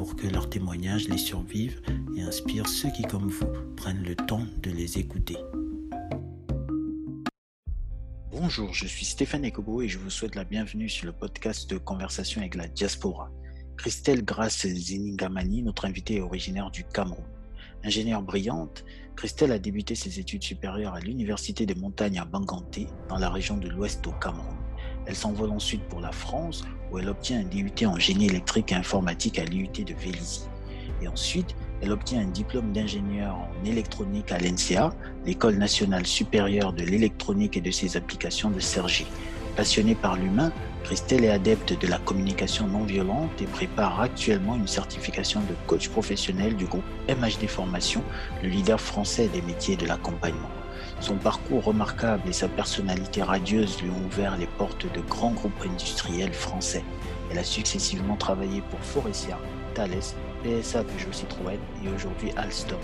pour que leurs témoignages les survivent et inspirent ceux qui, comme vous, prennent le temps de les écouter. Bonjour, je suis Stéphane Ekobo et je vous souhaite la bienvenue sur le podcast de Conversation avec la diaspora. Christelle Grace Ziningamani, notre invitée, est originaire du Cameroun. Ingénieure brillante, Christelle a débuté ses études supérieures à l'Université des montagnes à Banganté, dans la région de l'Ouest au Cameroun. Elle s'envole ensuite pour la France, où elle obtient un DUT en génie électrique et informatique à l'IUT de Vélizy. Et ensuite, elle obtient un diplôme d'ingénieur en électronique à l'NCA, l'École nationale supérieure de l'électronique et de ses applications de Cergy. Passionnée par l'humain, Christelle est adepte de la communication non violente et prépare actuellement une certification de coach professionnel du groupe MHD Formation, le leader français des métiers de l'accompagnement. Son parcours remarquable et sa personnalité radieuse lui ont ouvert les portes de grands groupes industriels français. Elle a successivement travaillé pour Forestia, Thales, PSA Peugeot Citroën et aujourd'hui Alstom,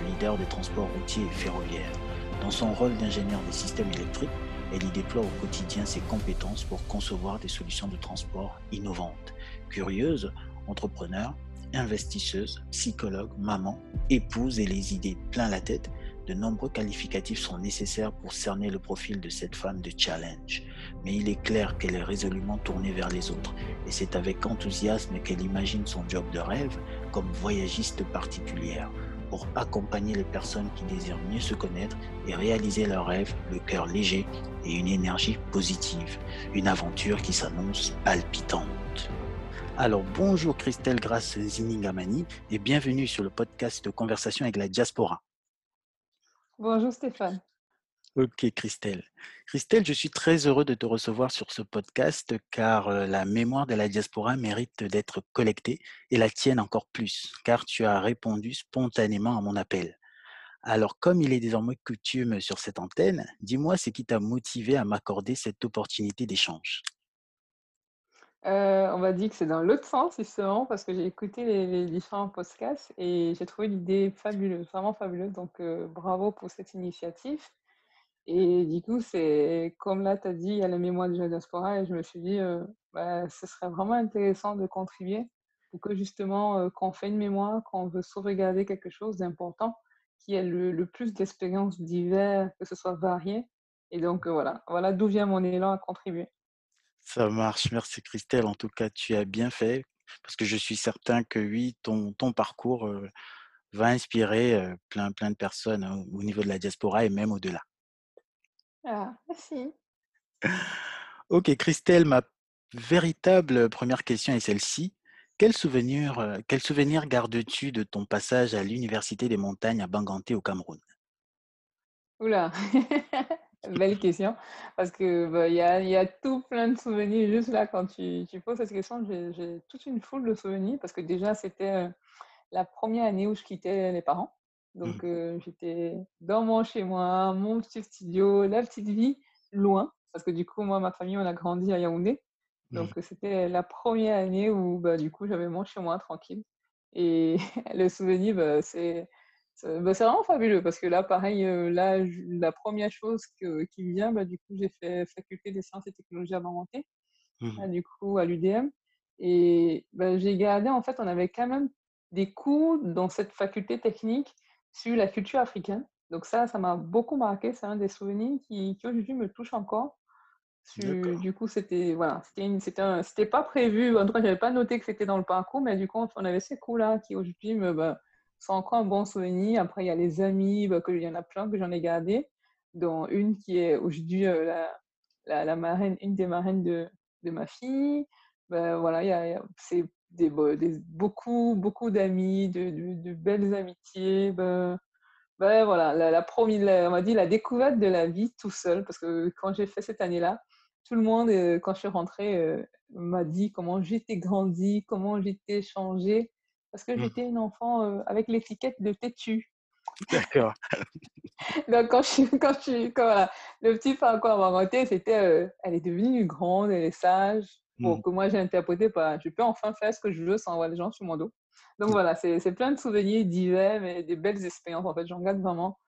le leader des transports routiers et ferroviaires. Dans son rôle d'ingénieur des systèmes électriques, elle y déploie au quotidien ses compétences pour concevoir des solutions de transport innovantes. Curieuse, entrepreneur, investisseuse, psychologue, maman, épouse et les idées plein la tête, de nombreux qualificatifs sont nécessaires pour cerner le profil de cette femme de challenge. Mais il est clair qu'elle est résolument tournée vers les autres et c'est avec enthousiasme qu'elle imagine son job de rêve comme voyagiste particulière pour accompagner les personnes qui désirent mieux se connaître et réaliser leurs rêves, le cœur léger et une énergie positive. Une aventure qui s'annonce palpitante. Alors bonjour Christelle Grace Ziningamani et bienvenue sur le podcast de Conversation avec la diaspora. Bonjour Stéphane. Ok Christelle. Christelle, je suis très heureux de te recevoir sur ce podcast car euh, la mémoire de la diaspora mérite d'être collectée et la tienne encore plus car tu as répondu spontanément à mon appel. Alors comme il est désormais coutume sur cette antenne, dis-moi ce qui t'a motivé à m'accorder cette opportunité d'échange. Euh, on va dire que c'est dans l'autre sens, justement, parce que j'ai écouté les, différents podcasts et j'ai trouvé l'idée fabuleuse, vraiment fabuleuse. Donc, euh, bravo pour cette initiative. Et du coup, c'est comme là, tu as dit, il y a la mémoire du diaspora et je me suis dit, euh, bah, ce serait vraiment intéressant de contribuer pour que justement, quand on fait une mémoire, quand on veut sauvegarder quelque chose d'important, qui ait le, le plus d'expériences diverses, que ce soit varié. Et donc, voilà, voilà d'où vient mon élan à contribuer. Ça marche, merci Christelle. En tout cas, tu as bien fait parce que je suis certain que oui, ton, ton parcours va inspirer plein, plein de personnes hein, au niveau de la diaspora et même au-delà. Ah, merci. Ok, Christelle, ma véritable première question est celle-ci. Quel souvenir, euh, quel souvenir gardes-tu de ton passage à l'Université des montagnes à Banganté au Cameroun? Oula, belle question. Parce que bah, il y, a, y, a, tout plein de souvenirs juste là quand tu, tu poses cette question. J'ai toute une foule de souvenirs parce que déjà c'était euh, la première année où je quittais les parents. Donc, mmh. j'étais dans mon chez moi, mon petit studio, la petite vie, loin. Parce que du coup, moi, ma famille, on a grandi à Yaoundé. Mmh. Donc, c'était la première année où, bah, du coup, j'avais mon chez moi tranquille. Et le souvenir, bah, c'est bah, vraiment fabuleux. Parce que là, pareil, là, la première chose que, qui me vient, bah, du coup, j'ai fait faculté des sciences et technologies avancées, mmh. du coup, à l'UDM. Et bah, j'ai gardé, en fait, on avait quand même des cours dans cette faculté technique sur la culture africaine. Donc ça, ça m'a beaucoup marqué. C'est un des souvenirs qui, qui aujourd'hui me touche encore. du coup, c'était voilà, c'était c'était pas prévu. En tout cas, j'avais pas noté que c'était dans le parcours, mais du coup, on avait ces cours-là qui aujourd'hui me bah, sont encore un bon souvenir. Après, il y a les amis, bah, il y en a plein que j'en ai gardé, dont une qui est aujourd'hui euh, la, la, marraine, une des marraines de, de ma fille. Ben, voilà, il y a, c'est des, beaucoup, beaucoup d'amis, de, de, belles amitiés. Ben, ben voilà, la, la, on m'a dit la découverte de la vie tout seul, parce que quand j'ai fait cette année-là, tout le monde, euh, quand je suis rentrée, euh, m'a dit comment j'étais grandi, comment j'étais changée. Parce que Mmh. j'étais une enfant euh, avec l'étiquette de têtu. D'accord. Donc, quand je suis, quand je quand, voilà, le petit parcours à inventé, c'était, euh, elle est devenue grande, elle est sage. Bon, Mmh. que moi j'ai interprété par, je peux enfin faire ce que je veux sans avoir les gens sur mon dos. Donc voilà, c'est plein de souvenirs divers, mais des belles expériences en fait. J'en garde vraiment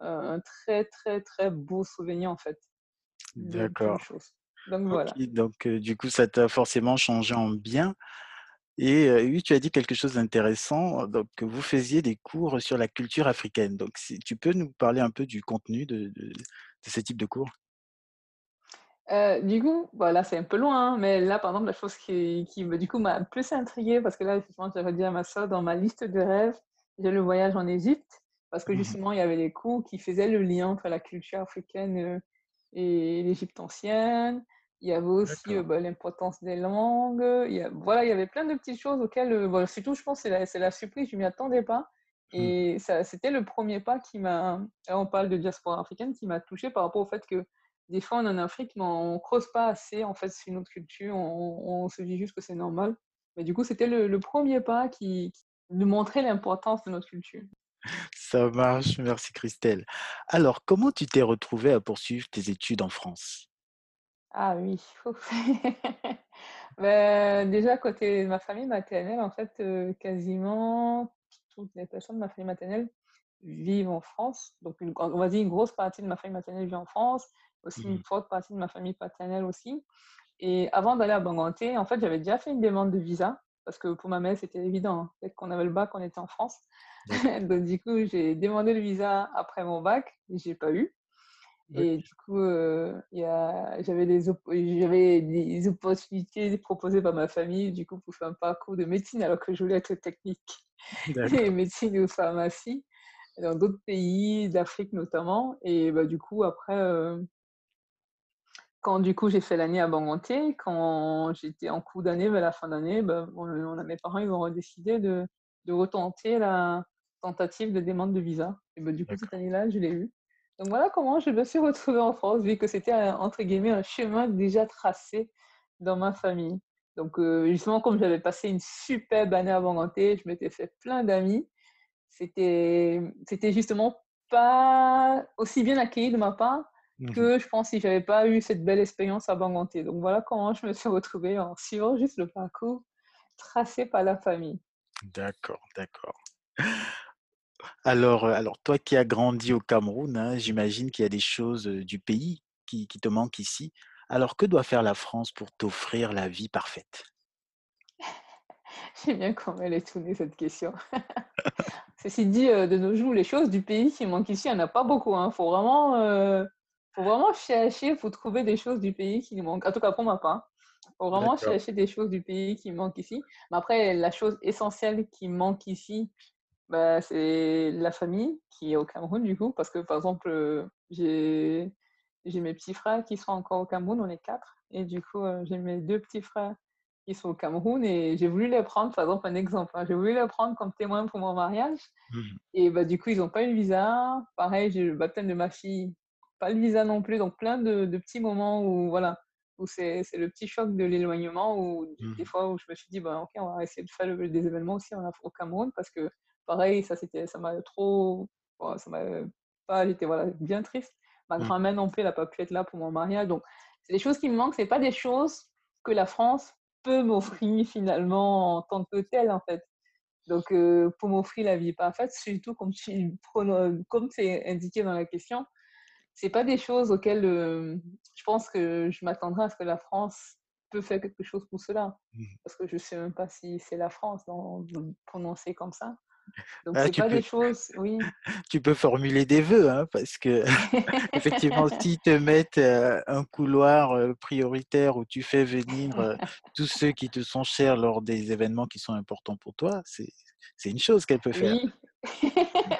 euh, un très très très beau souvenir en fait D'accord. Donc voilà. donc du coup, ça t'a forcément changé en bien et oui, tu as dit quelque chose d'intéressant, donc que vous faisiez des cours sur la culture africaine. Donc si tu peux nous parler un peu du contenu de de de ce type de cours? Euh, du coup, voilà, c'est un peu loin, hein, mais là, par exemple, la chose qui, qui du coup, m'a plus intriguée, parce que là, effectivement, j'avais dit à ma soeur, dans ma liste de rêves, j'ai le voyage en Égypte, parce que Mmh justement, il y avait des cours qui faisaient le lien entre la culture africaine et l'Égypte ancienne. Il y avait aussi euh, bah, l'importance des langues. Il y a- voilà, il y avait plein de petites choses auxquelles, euh, surtout, je pense, c'est la, c'est la surprise, je ne m'y attendais pas. Mmh. Et ça, c'était le premier pas qui m'a, on parle de diaspora africaine, qui m'a touchée par rapport au fait que des fois, on est en Afrique, mais on creuse pas assez, en fait, sur notre culture. On, on se dit juste que c'est normal. Mais du coup, c'était le, le premier pas qui, qui nous montrait l'importance de notre culture. Ça marche, merci Christelle. Alors, comment tu t'es retrouvée à poursuivre tes études en France? Ah oui. Ben, déjà, côté de ma famille maternelle, en fait, euh, quasiment toutes les personnes de ma famille maternelle vivent en France. Donc, une- on va dire une grosse partie de ma famille maternelle vit en France, aussi une Mmh forte partie de ma famille paternelle aussi. Et avant d'aller à Banganté, en fait, j'avais déjà fait une demande de visa, parce que pour ma mère, c'était évident. hein. Dès qu'on avait le bac, on était en France. Donc, du coup, j'ai demandé le visa après mon bac, et j'ai pas eu. Et du coup, euh, j'avais des, op- des opportunités proposées par ma famille, du coup, pour faire un parcours de médecine, alors que je voulais être technique, et médecine ou pharmacie, dans d'autres pays, d'Afrique notamment. Et bah, du coup, après, euh, quand du coup j'ai fait l'année à Banganté, quand j'étais en cours d'année, vers la fin d'année, ben, on, on mes parents ils ont décidé de, de retenter la tentative de demande de visa. Et ben, du coup, cette année-là, je l'ai eu. Donc voilà comment je me suis retrouvée en France, vu que c'était un- entre guillemets un chemin déjà tracé dans ma famille. Donc euh, justement, comme j'avais passé une superbe année à Banganté, je m'étais fait plein d'amis. C'était, c'était justement pas aussi bien accueilli de ma part que je pense si j'avais pas eu cette belle expérience à Banganté. Donc voilà comment je me suis retrouvée en suivant juste le parcours tracé par la famille. D'accord, d'accord. Alors, heu, alors toi qui as grandi au Cameroun, hein, j'imagine qu'il y a des choses, du pays qui qui te manquent ici. Alors que doit faire la France pour t'offrir la vie parfaite? J'aime bien comment elle est tournée cette question. Ceci dit, euh, de nos jours, les choses du pays qui manquent ici, il n'y en a pas beaucoup. Il faut vraiment, euh, faut vraiment chercher pour trouver des choses du pays qui nous manquent. En tout cas, pour ma part. Il faut vraiment chercher des choses du pays qui manquent ici. Mais après, la chose essentielle qui manque ici, Bah, c'est la famille qui est au Cameroun, du coup, parce que, par exemple, euh, j'ai mes petits frères qui sont encore au Cameroun, on est quatre, et du coup, euh, j'ai mes deux petits frères qui sont au Cameroun, et j'ai voulu les prendre, par exemple, un exemple, hein, j'ai voulu les prendre comme témoin pour mon mariage, Mmh et bah, du coup, ils n'ont pas eu le visa. Pareil, j'ai le baptême de ma fille, pas le visa non plus, donc plein de, de petits moments où, voilà, où c'est le petit choc de l'éloignement, où des Mmh fois où je me suis dit, bah, ok, on va essayer de faire le- des événements aussi au Cameroun, parce que pareil, ça c'était, ça m'a trop, bon, ça m'a pas, j'étais voilà, bien triste. Ma mh. grand-mère non plus, elle n'a pas pu être là pour mon mariage, donc c'est des choses qui me manquent, c'est pas des choses que la France peut m'offrir finalement en tant que telle, en fait. Donc, euh, pour m'offrir la vie parfaite, surtout comme tu prono- comme c'est indiqué dans la question, c'est pas des choses auxquelles euh, je pense que je m'attendrai à ce que la France peut faire quelque chose pour cela. Mmh. Parce que je sais même pas si c'est la France dans, dans- prononcé comme ça. Donc, Ah, c'est tu pas des peux choses, oui. tu peux formuler des vœux, hein, parce que effectivement, s'ils te mettent, un couloir, prioritaire où tu fais venir, tous ceux qui te sont chers lors des événements qui sont importants pour toi, c'est c'est une chose qu'elle peut faire. Oui.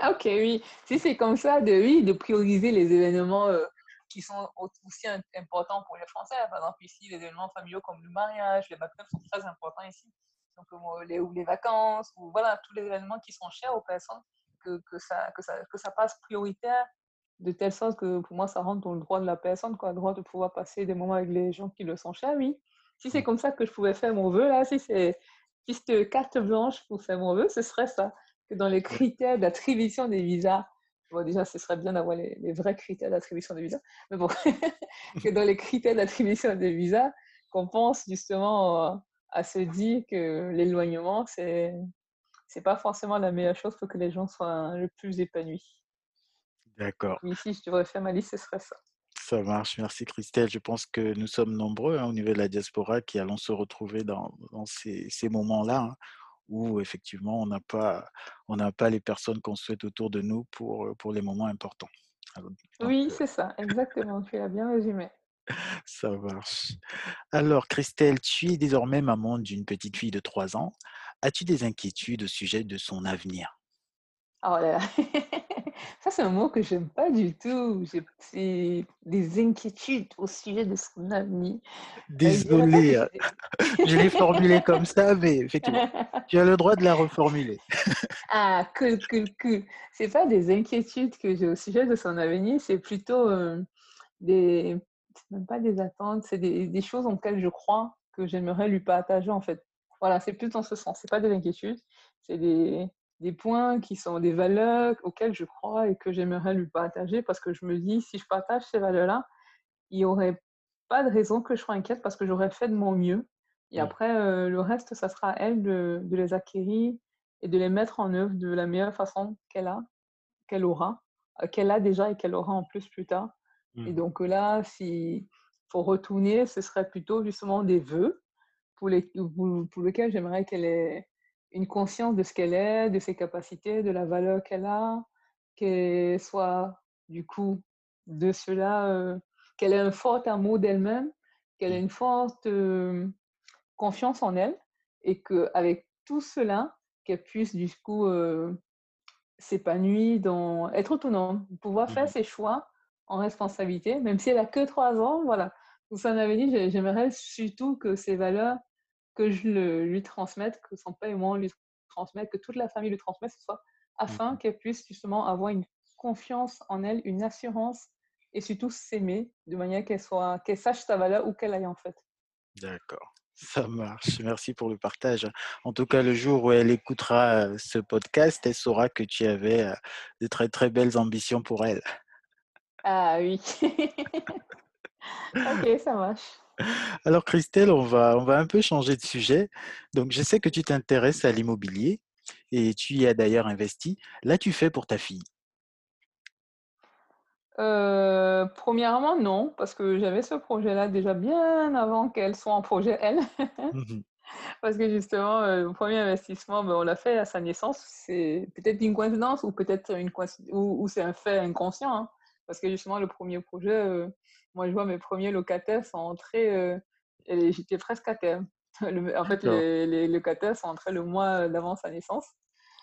Ok, oui. Si c'est comme ça, de, oui, de prioriser les événements qui sont au- aussi im- importants pour les Français. Par exemple, ici, les événements familiaux comme le mariage, les baptêmes sont très importants ici. Donc, euh, les, ou les vacances, ou voilà, tous les événements qui sont chers aux personnes, que, que, ça, que, ça, que ça passe prioritaire, de telle sorte que pour moi, ça rentre dans le droit de la personne, quoi, le droit de pouvoir passer des moments avec les gens qui le sont chers, oui. Si c'est comme ça que je pouvais faire mon vœu, là, si c'est piste carte blanche pour faire mon vœu, ce serait ça. Que dans les critères d'attribution des visas, bon, déjà, ce serait bien d'avoir les, vrais critères d'attribution des visas, mais bon, que dans les critères d'attribution des visas, qu'on pense justement à se dire que l'éloignement, c'est c'est pas forcément la meilleure chose pour que les gens soient le plus épanouis. D'accord. Ici, je devrais faire ma liste, ce serait ça. Ça marche, merci Christelle. Je pense que nous sommes nombreux hein, au niveau de la diaspora qui allons se retrouver dans, ces, moments-là hein, où effectivement on n'a pas, on pas les personnes qu'on souhaite autour de nous pour, pour les moments importants. oui, euh c'est ça, exactement. tu l'as bien résumé. Ça marche. Alors, Christelle, tu es désormais maman d'une petite fille de 3 ans. As-tu des inquiétudes au sujet de son avenir? Oh là là. Ça, c'est un mot que j'aime pas du tout. J'ai des inquiétudes au sujet de son avenir. Désolé, hein. je l'ai formulé comme ça, mais effectivement, tu as le droit de la reformuler. ah, cool, cool, cool. C'est pas des inquiétudes que j'ai au sujet de son avenir, c'est plutôt euh, des, même pas des attentes, c'est des, des choses auxquelles je crois que j'aimerais lui partager en fait. Voilà, c'est plus dans ce sens. C'est pas des inquiétudes, c'est des, des points qui sont des valeurs auxquelles je crois et que j'aimerais lui partager parce que je me dis, si je partage ces valeurs-là, il n'y aurait pas de raison que je sois inquiète parce que j'aurais fait de mon mieux. Et après, euh, le reste, ça sera à elle de, de, les acquérir et de les mettre en œuvre de la meilleure façon qu'elle a, qu'elle aura, euh, qu'elle a déjà et qu'elle aura en plus plus tard. Et mmh. donc là, s'il faut retourner, ce serait plutôt justement des vœux pour, les, pour, pour lesquels j'aimerais qu'elle ait une conscience de ce qu'elle est, de ses capacités, de la valeur qu'elle a, qu'elle soit du coup de cela, euh, qu'elle ait un fort amour d'elle-même, qu'elle ait mmh. une forte euh, confiance en elle et qu'avec tout cela, qu'elle puisse du coup euh, s'épanouir, dans, être autonome, pouvoir faire mmh. ses choix en responsabilité, même si elle a que trois ans, voilà. Vous en avez dit, j'aimerais surtout que ces valeurs que je le, lui transmette, que son père et moi lui transmettent, que toute la famille lui transmette, ce soit afin mmh qu'elle puisse justement avoir une confiance en elle, une assurance et surtout s'aimer de manière qu'elle soit, qu'elle sache sa valeur où qu'elle aille en fait. D'accord. Ça marche. Merci pour le partage. En tout cas, le jour où elle écoutera euh, ce podcast, elle saura que tu avais euh, de très très belles ambitions pour elle. Ah oui. ok, ça marche. Alors Christelle, on va, on va un peu changer de sujet. Donc je sais que tu t'intéresses à l'immobilier et tu y as d'ailleurs investi. Là, tu fais pour ta fille euh, premièrement, non, parce que j'avais ce projet-là déjà bien avant qu'elle soit en projet, elle. Mmh parce que justement, euh, le premier investissement, ben, on l'a fait à sa naissance. C'est peut-être une coïncidence ou peut-être une coïncidence, ou, c'est un fait inconscient. Hein. Parce que justement, le premier projet, euh, moi, je vois mes premiers locataires sont entrés, euh, et j'étais presque à terme. en fait, les, locataires sont entrés le mois d'avant sa naissance.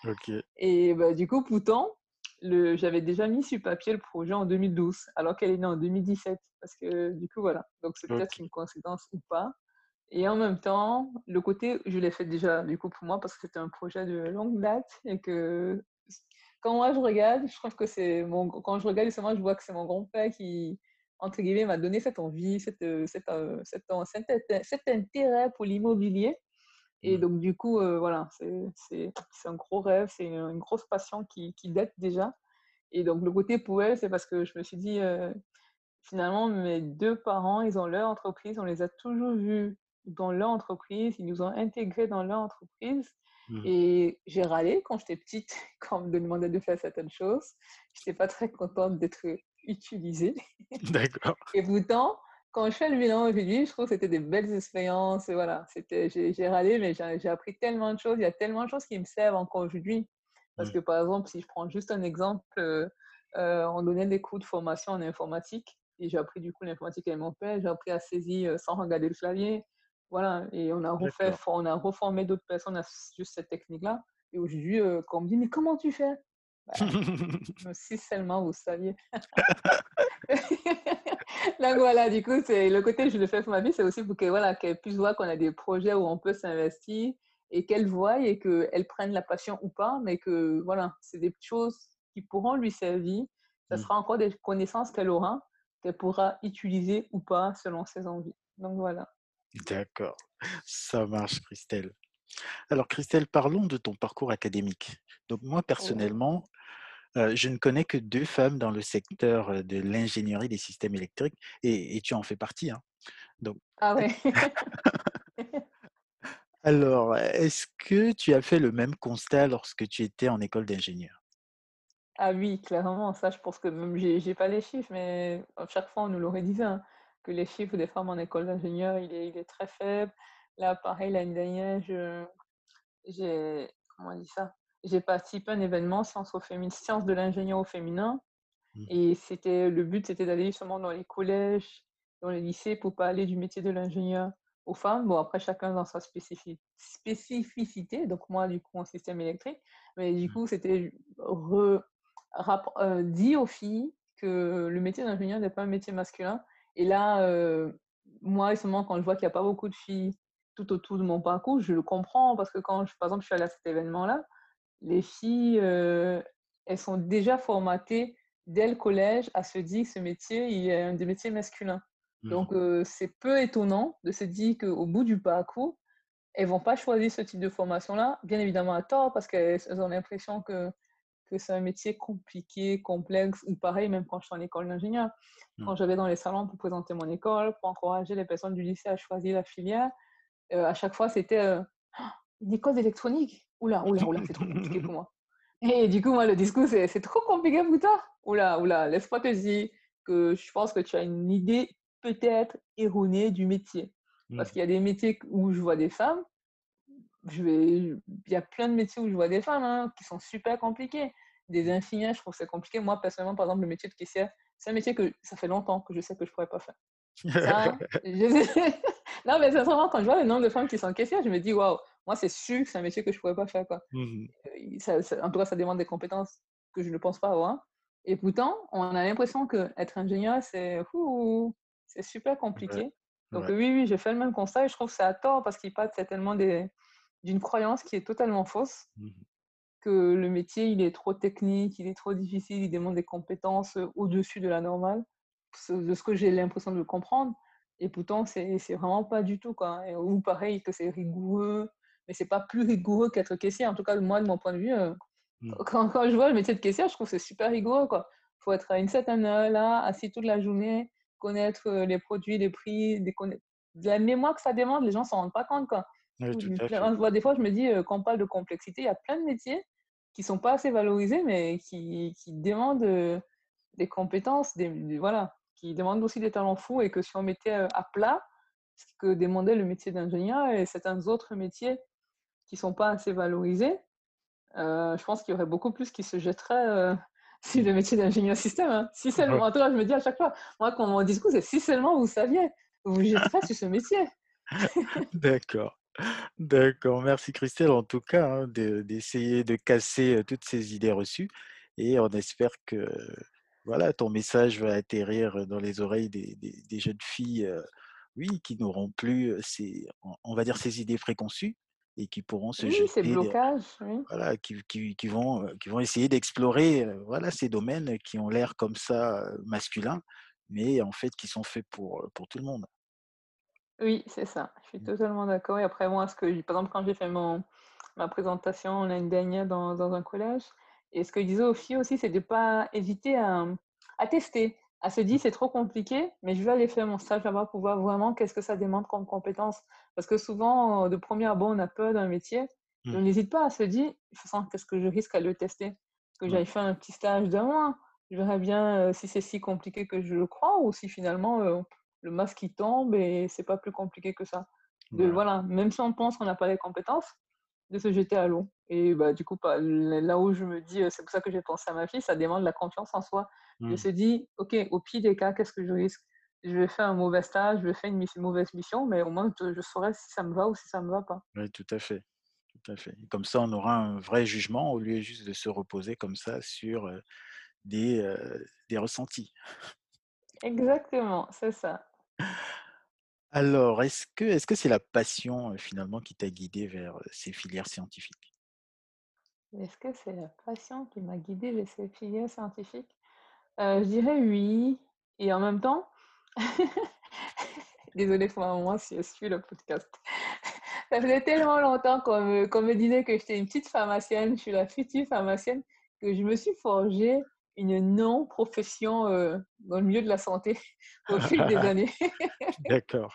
Ok. Et bah, du coup, pourtant, j'avais déjà mis sur papier le projet en 2012, alors qu'elle est née en 2017. Parce que du coup, voilà. Donc, c'est peut-être une coïncidence ou pas. Et en même temps, le côté, je l'ai fait déjà, du coup, pour moi, parce que c'était un projet de longue date et que quand moi je regarde, je trouve que c'est mon. Quand je regarde, justement, je vois que c'est mon grand-père qui, entre guillemets, m'a donné cette envie, cette, euh, cette, euh, cette, cet intérêt pour l'immobilier. Et mmh. donc, du coup, euh, voilà, c'est un gros rêve, c'est une, grosse passion qui, qui, date déjà. Et donc, le côté pour elle, c'est parce que je me suis dit, finalement, mes deux parents, ils ont leur entreprise, on les a toujours vus dans leur entreprise, ils nous ont intégrés dans leur entreprise. Mmh. Et j'ai râlé quand j'étais petite, quand on me demandait de faire certaines choses. Je n'étais pas très contente d'être utilisée. D'accord. Et pourtant, quand je fais le bilan aujourd'hui, je trouve que c'était des belles expériences. Voilà, j'ai râlé, mais j'ai appris tellement de choses. Il y a tellement de choses qui me servent encore aujourd'hui. Parce mmh. que, par exemple, si je prends juste un exemple, euh, euh, on donnait des cours de formation en informatique. Et j'ai appris du coup l'informatique avec mon père. J'ai appris à saisir euh, sans regarder le clavier. Voilà, et on a, refait, on a reformé d'autres personnes à juste cette technique-là. Et aujourd'hui, euh, quand on me dit, mais comment tu fais? Bah, Si seulement vous saviez. Donc voilà, du coup, c'est le côté je le fais pour ma vie, c'est aussi pour qu'elle voilà, qu'elle puisse voir qu'on a des projets où on peut s'investir et qu'elle voie et qu'elle prenne la passion ou pas, mais que voilà, c'est des choses qui pourront lui servir. Ça mmh. sera encore des connaissances qu'elle aura, qu'elle pourra utiliser ou pas selon ses envies. Donc voilà. D'accord, ça marche, Christelle. Alors Christelle, parlons de ton parcours académique. Donc moi, personnellement, heu, je ne connais que 2 femmes dans le secteur, heu, de l'ingénierie des systèmes électriques et et tu en fais partie, hein. Donc Ah ouais. alors, est-ce que tu as fait le même constat lorsque tu étais en école d'ingénieur? Ah oui, clairement, ça, je pense que même j'ai j'ai pas les chiffres, mais à chaque fois, on nous l'aurait dit, hein, que les chiffres des femmes en école d'ingénieur, il est il est très faible. Là, pareil, l'année dernière, je j'ai comment on dit ça? J'ai participé à un événement sciences au féminin sciences de l'ingénieur au féminin Mmh Et c'était le but, c'était d'aller justement dans les collèges, dans les lycées pour parler du métier de l'ingénieur aux femmes. Bon, après, chacun dans sa spécifi spécificité, donc moi, du coup, en système électrique. Mais du mh, coup, c'était re rap heu, dit aux filles que le métier d'ingénieur n'est pas un métier masculin. Et là, moi, justement, quand je vois qu'il y a pas beaucoup de filles tout autour de mon parcours, je le comprends parce que quand je par exemple, je suis allée à cet événement-là, les filles, elles sont déjà formatées dès le collège à se dire que ce métier, il est un des métiers masculins. mmh Donc, c'est peu étonnant de se dire qu'au bout du parcours, elles vont pas choisir ce type de formation-là, bien évidemment à tort, parce qu'elles elles ont l'impression que que c'est un métier compliqué, complexe, ou pareil, même quand je suis en école d'ingénieur. mh. Quand j'allais dans les salons pour présenter mon école, pour encourager les personnes du lycée à choisir la filière, heu, à chaque fois, c'était, heu: «Une école d'électronique? Là, ouh là, c'est trop compliqué pour moi». Et du coup, moi, le discours, c'est c'est trop compliqué pour toi? Ouh là, laisse-moi te dire que je pense que tu as une idée peut-être erronée du métier. Parce Mmh qu'il y a des métiers où je vois des femmes, je vais il y a plein de métiers où je vois des femmes, hein, qui sont super compliqués. Des infirmières, je trouve que c'est compliqué. Moi, personnellement, par exemple, le métier de caissière, c'est un métier que ça fait longtemps que je sais que je pourrais pas faire. Ça, je non, mais sincèrement, quand je vois le nombre de femmes qui sont caissières, je me dis: «Waouh, moi, c'est sûr que c'est un métier que je pourrais pas faire, quoi». Mmh ça ça en tout cas, ça demande des compétences que je ne pense pas avoir et pourtant, on a l'impression qu'être ingénieur, c'est super Ouais, compliqué. Donc ouais. oui, oui, j'ai fait le même constat et je trouve que c'est à tort parce qu'il part certainement des d'une croyance qui est totalement fausse, Mmh que le métier, il est trop technique, il est trop difficile, il demande des compétences, heu, au-dessus de la normale, de ce que j'ai l'impression de comprendre et pourtant c'est vraiment pas du tout, quoi et ou pareil que c'est rigoureux, mais c'est pas plus rigoureux qu'être caissier. En tout cas, moi, de mon point de vue, heu, mh. quand quand je vois le métier de caissière, je trouve que c'est super rigoureux, quoi. Faut être à une certaine heure là, assis toute la journée, connaître, heu, les produits, les prix, des de la mémoire que ça demande, les gens s'en rendent pas compte, quoi. Oui, je vois des fois, je me dis, quand on parle de complexité, il y a plein de métiers qui sont pas assez valorisés, mais qui qui demandent, des compétences, des des voilà, qui demandent aussi des talents fous et que si on mettait, à plat ce que demandait le métier d'ingénieur et certains autres métiers qui sont pas assez valorisés, je pense qu'il y aurait beaucoup plus qui se jetteraient, heu, sur Mmh. le métier d'ingénieur système, hein. Si Ouais, seulement en tout cas, je me dis à chaque fois, moi, quand mon discours, c'est: «Si seulement vous saviez, vous vous jetterez sur ce métier». d'accord. D'accord, merci Christelle en tout cas, hein, de d'essayer de casser, toutes ces idées reçues et on espère que, voilà, ton message va atterrir, dans les oreilles des des des jeunes filles, oui, qui n'auront plus, ces on va dire ces idées préconçues et qui pourront se Oui, ces jeter, heu, blocages, oui. voilà, qui qui qui vont, heu, qui vont essayer d'explorer, voilà, ces domaines qui ont l'air comme ça, masculins, mais en fait qui sont faits pour tout le monde. Oui, c'est ça, je suis Mmh, totalement d'accord et après moi, ce que par exemple, quand j'ai fait mon ma présentation l'année dernière dans dans un collège et ce que je disais aux filles aussi, c'est de pas hésiter à, mmh, à tester, à se dire: «C'est trop compliqué, mais je vais aller faire mon stage là-bas pour voir vraiment qu'est-ce que ça demande comme compétence». Parce que souvent, de premier abord, on a peur d'un métier on mmh, n'hésite pas à se dire: «De toute façon, qu'est-ce que je risque à le tester?» que ouais, j'aille faire un petit stage d'un mois, je verrai bien, heu, si c'est si compliqué que je le crois ou si finalement, heu le masque qui tombe et c'est pas plus compliqué que ça. De voilà. voilà, même si on pense qu'on n'a pas les compétences, de se jeter à l'eau et bah, du coup, là où je me dis, c'est pour ça que j'ai pensé à ma fille, ça demande la confiance en soi. Je Mmh. se dis: «OK, au pire des cas, qu'est-ce que je risque? Je vais faire un mauvais stage, je vais faire une mauvaise mission, mais au moins je je saurai si ça me va ou si ça me va pas». Oui, tout à fait, tout à fait. Comme ça, on aura un vrai jugement au lieu juste de se reposer comme ça sur, des, des ressentis. Exactement, c'est ça. Alors, est-ce que c'est la passion, finalement qui t'a guidé vers, ces filières scientifiques? Est-ce que c'est la passion qui m'a guidée vers ces filières scientifiques? Je dirais oui et en même temps Désolée pour ma maman si elle suit le podcast. ça faisait tellement longtemps qu'on me, me disait que j'étais une petite pharmacienne, je suis la future pharmacienne, que je me suis forgée une non-profession euh, dans le milieu de la santé au fil des années. D'accord.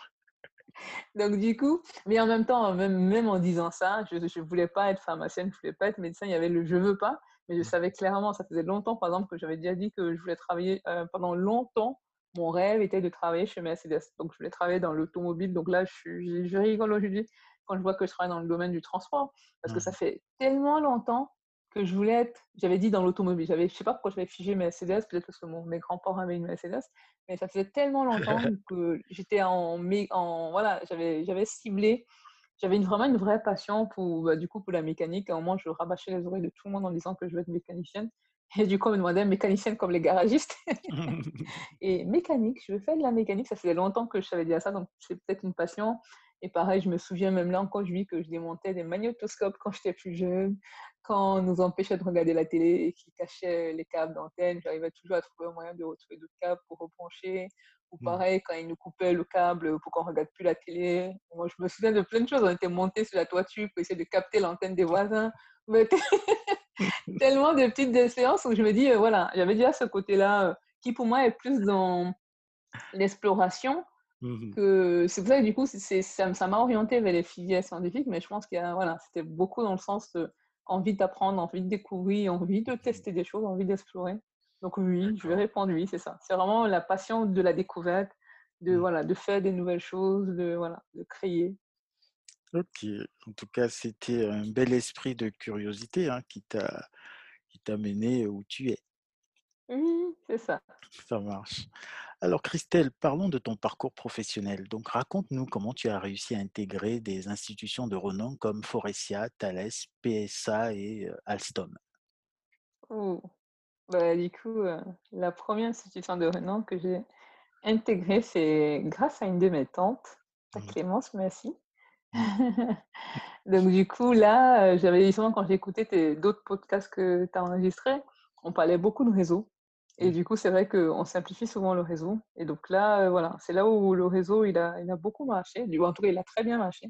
Donc, du coup, mais en même temps, même, même en disant ça, je ne voulais pas être pharmacienne, je ne voulais pas être médecin. Il y avait le je veux pas, mais je mmh. savais clairement, ça faisait longtemps, par exemple, que j'avais déjà dit que je voulais travailler euh, pendant longtemps. Mon rêve était de travailler chez Mercedes. Donc, je voulais travailler dans l'automobile. Donc là, je, je rigole aujourd'hui quand je vois que je travaille dans le domaine du transport, parce que ça mmh. fait tellement longtemps que je voulais être, j'avais dit dans l'automobile, j'avais, je sais pas pourquoi j'avais figé Mercedes, peut-être parce que mon, mes grands-parents avaient une Mercedes, mais ça faisait tellement longtemps que j'étais en, en, voilà, j'avais, j'avais ciblé, j'avais une, vraiment une vraie passion pour, bah, du coup, pour la mécanique. À un moment, je rabâchais les oreilles de tout le monde en disant que je veux être mécanicienne. Et du coup, on me demandait mécanicienne comme les garagistes. et mécanique, je veux faire de la mécanique. Ça faisait longtemps que je savais dire ça, donc c'est peut-être une passion. Et pareil, je me souviens même là encore, je vis que je démontais des magnétoscopes quand j'étais plus jeune, quand on nous empêchait de regarder la télé et qui cachait les câbles d'antenne, j'arrivais toujours à trouver un moyen de retrouver d'autres câbles pour rebrancher. Ou mmh. pareil, quand ils nous coupaient le câble pour qu'on ne regarde plus la télé. Moi, je me souviens de plein de choses. On était montés sur la toiture pour essayer de capter l'antenne des voisins. Mais tellement de petites expériences où je me dis, euh, voilà, j'avais déjà ce côté-là euh, qui pour moi est plus dans l'exploration Mmh que c'est pour ça que du coup, c'est, ça, m'a orienté vers les filières scientifiques, mais je pense a, voilà, c'était beaucoup dans le sens de envie d'apprendre, envie de découvrir, envie de tester des choses, envie d'explorer. Donc oui, je vais répondre oui, c'est ça. C'est vraiment la passion de la découverte, de, mmh. voilà, de faire des nouvelles choses, de, voilà, de créer. Ok, en tout cas, c'était un bel esprit de curiosité hein, qui t'a qui t'a mené où tu es. Oui, c'est ça. Ça marche. Alors Christelle, parlons de ton parcours professionnel. Donc raconte-nous comment tu as réussi à intégrer des institutions de renom comme Forestia, Thales, PSA et euh, Alstom. Oh. Bah, du coup, euh, la première institution de renom que j'ai intégrée, c'est grâce à une de mes tantes, mmh. Clémence, merci. Mmh. Donc du coup, là, euh, j'avais souvent quand j'ai écouté d'autres podcasts que tu as enregistrés, on parlait beaucoup de réseau. Et mmh. du coup, c'est vrai qu'on simplifie souvent le réseau. Et donc là, euh, voilà, c'est là où le réseau, il a, il a beaucoup marché. Du, en tout cas, il a très bien marché.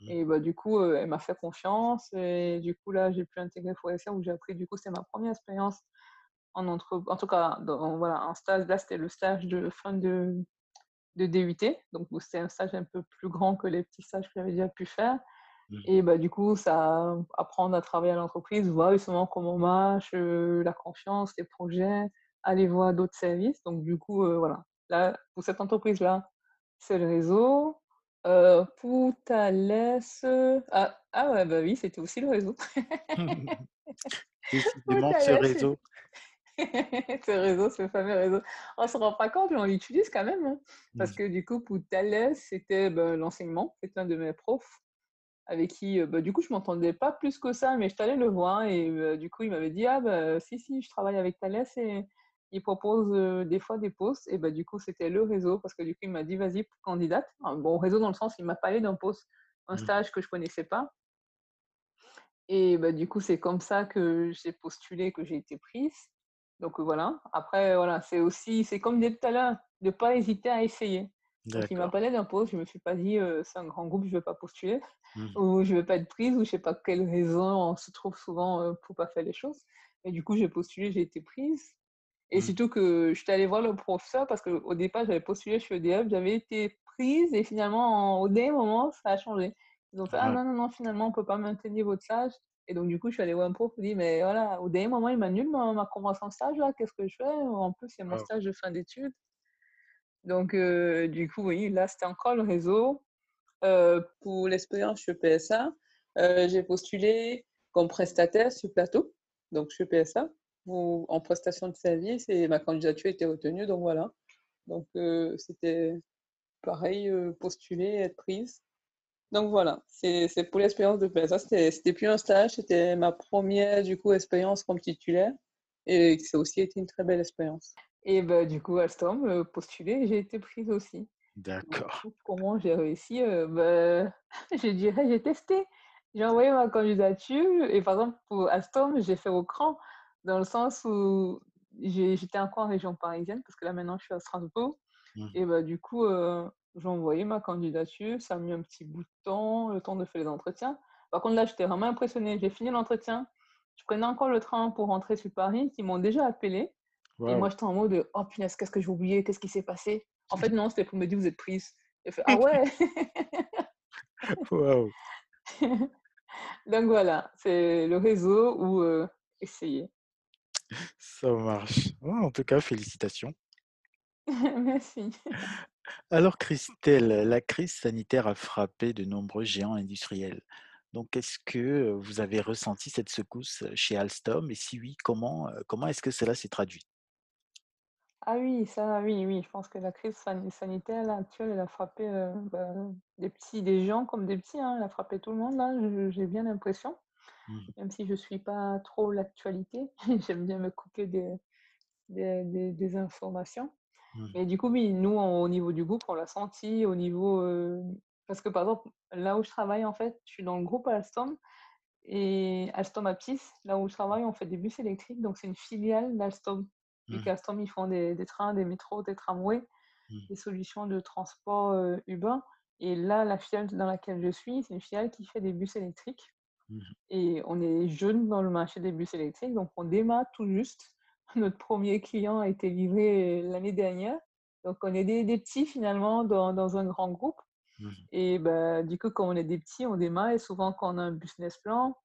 Mmh. Et bah, du coup, euh, elle m'a fait confiance. Et du coup, là, j'ai pu intégrer Forestia où j'ai appris, du coup, c'était ma première expérience en entre... En tout cas, dans, voilà, un stage. Là, c'était le stage de fin de, de DUT. Donc, c'était un stage un peu plus grand que les petits stages que j'avais déjà pu faire. Mmh. Et bah, du coup, ça apprendre à travailler à l'entreprise, voir justement comment marche, euh, la confiance, les projets, aller voir d'autres services. Donc, du coup, euh, voilà. Là, pour cette entreprise-là, c'est le réseau. Euh, pour Thales, ah, ah ouais, bah oui, c'était aussi le réseau. Décidément, ce réseau. ce réseau, ce fameux réseau. On ne se rend pas compte, mais on l'utilise quand même. Hein. Parce mmh. que du coup, pour Thales, c'était ben, l'enseignement. C'était un de mes profs avec qui, euh, bah, du coup, je m'entendais pas plus que ça, mais je t'allais le voir et du coup, il m'avait dit, ah, bah, si, si, je travaille avec Thales et il propose des fois des postes. Et bah, du coup, c'était le réseau parce que du coup, il m'a dit, vas-y, candidate. bon, réseau dans le sens, il m'a parlé d'un poste, un mmh. stage que je connaissais pas. Et bah, du coup, c'est comme ça que j'ai postulé, que j'ai été prise. Donc voilà. Après, voilà, c'est aussi, c'est comme dit tout à l'heure, de ne pas hésiter à essayer. Donc, il m'a parlé d'un poste, je me suis pas dit, c'est un grand groupe, je ne vais pas postuler, mmh. ou je ne vais pas être prise, ou je ne sais pas quelle raison on se trouve souvent pour pas faire les choses. Et du coup, j'ai postulé, j'ai été prise. Et mmh. surtout que je suis allée voir le professeur parce qu'au départ, j'avais postulé chez EDF, j'avais été prise et finalement, au dernier moment, ça a changé. Ils ont fait Ah non, non, non, finalement, on ne peut pas maintenir votre stage. Et donc, du coup, je suis allée voir un prof et dit Mais voilà, au dernier moment, il m'annule ma, ma convention de stage, là, qu'est-ce que je fais? En plus, c'est mon stage de fin d'études. Donc, euh, du coup, oui, là, c'était encore le réseau. Euh, pour l'expérience chez PSA, euh, j'ai postulé comme prestataire sur plateau, donc chez PSA en prestation de service et ma candidature était retenue, donc voilà. Donc euh, c'était pareil, euh, postuler, être prise. Donc voilà, c'est pour l'expérience de PSA. C'était plus un stage, c'était ma première du coup expérience comme titulaire et ça a aussi été une très belle expérience. Et bah, du coup, Alstom, euh, postulé, j'ai été prise aussi. D'accord. Comment j'ai réussi bah, Je dirais, j'ai testé. J'ai envoyé ma candidature et par exemple, pour Alstom, j'ai fait au cran dans le sens où j'étais encore en région parisienne, parce que là maintenant je suis à Strasbourg. Mmh. Et bah, du coup, euh, j'ai envoyé ma candidature, ça a mis un petit bout de temps, le temps de faire les entretiens. Par contre, là, j'étais vraiment impressionnée. J'ai fini l'entretien, je prenais encore le train pour rentrer sur Paris, qui m'ont déjà appelé. Et moi, j'étais en mode, oh punaise, qu'est-ce que j'ai oublié, qu'est-ce qui s'est passé? En fait, non, c'était pour me dire, vous êtes prise. J'ai fait, ah ouais? Wow. Donc voilà, c'est le réseau ou euh, essayer. Ça marche. en tout cas, félicitations. Merci. Alors Christelle, la crise sanitaire a frappé de nombreux géants industriels. Donc est-ce que vous avez ressenti cette secousse chez Alstom? Et si oui, comment, comment est-ce que cela s'est traduit? Ah oui, ça, oui, oui, je pense que la crise san- sanitaire là, actuelle, elle a frappé euh, bah, des petits, des gens comme des petits, hein, elle a frappé tout le monde, là, j'ai bien l'impression, même si je suis pas trop l'actualité, j'aime bien me couper des, des, des- des informations. Mmh. Et du coup, oui, nous, au niveau du groupe, on l'a senti au niveau... euh, parce que par exemple, là où je travaille, en fait, je suis dans le groupe Alstom, et Alstom Aptis, là où je travaille, on fait des bus électriques, donc c'est une filiale d'Alstom. Vu Mmh. qu'Alstom, ils font des, des trains, des métros, des tramways, Mmh. des solutions de transport euh, urbain. Et là, la filiale dans laquelle je suis, c'est une filiale qui fait des bus électriques. Mmh. Et on est jeune dans le marché des bus électriques, donc on démarre tout juste. Notre premier client a été livré l'année dernière. Donc on est des, des petits finalement dans, dans un grand groupe. Mmh. Et bah, du coup, quand on est des petits, on démarre. Et souvent, quand on a un business plan,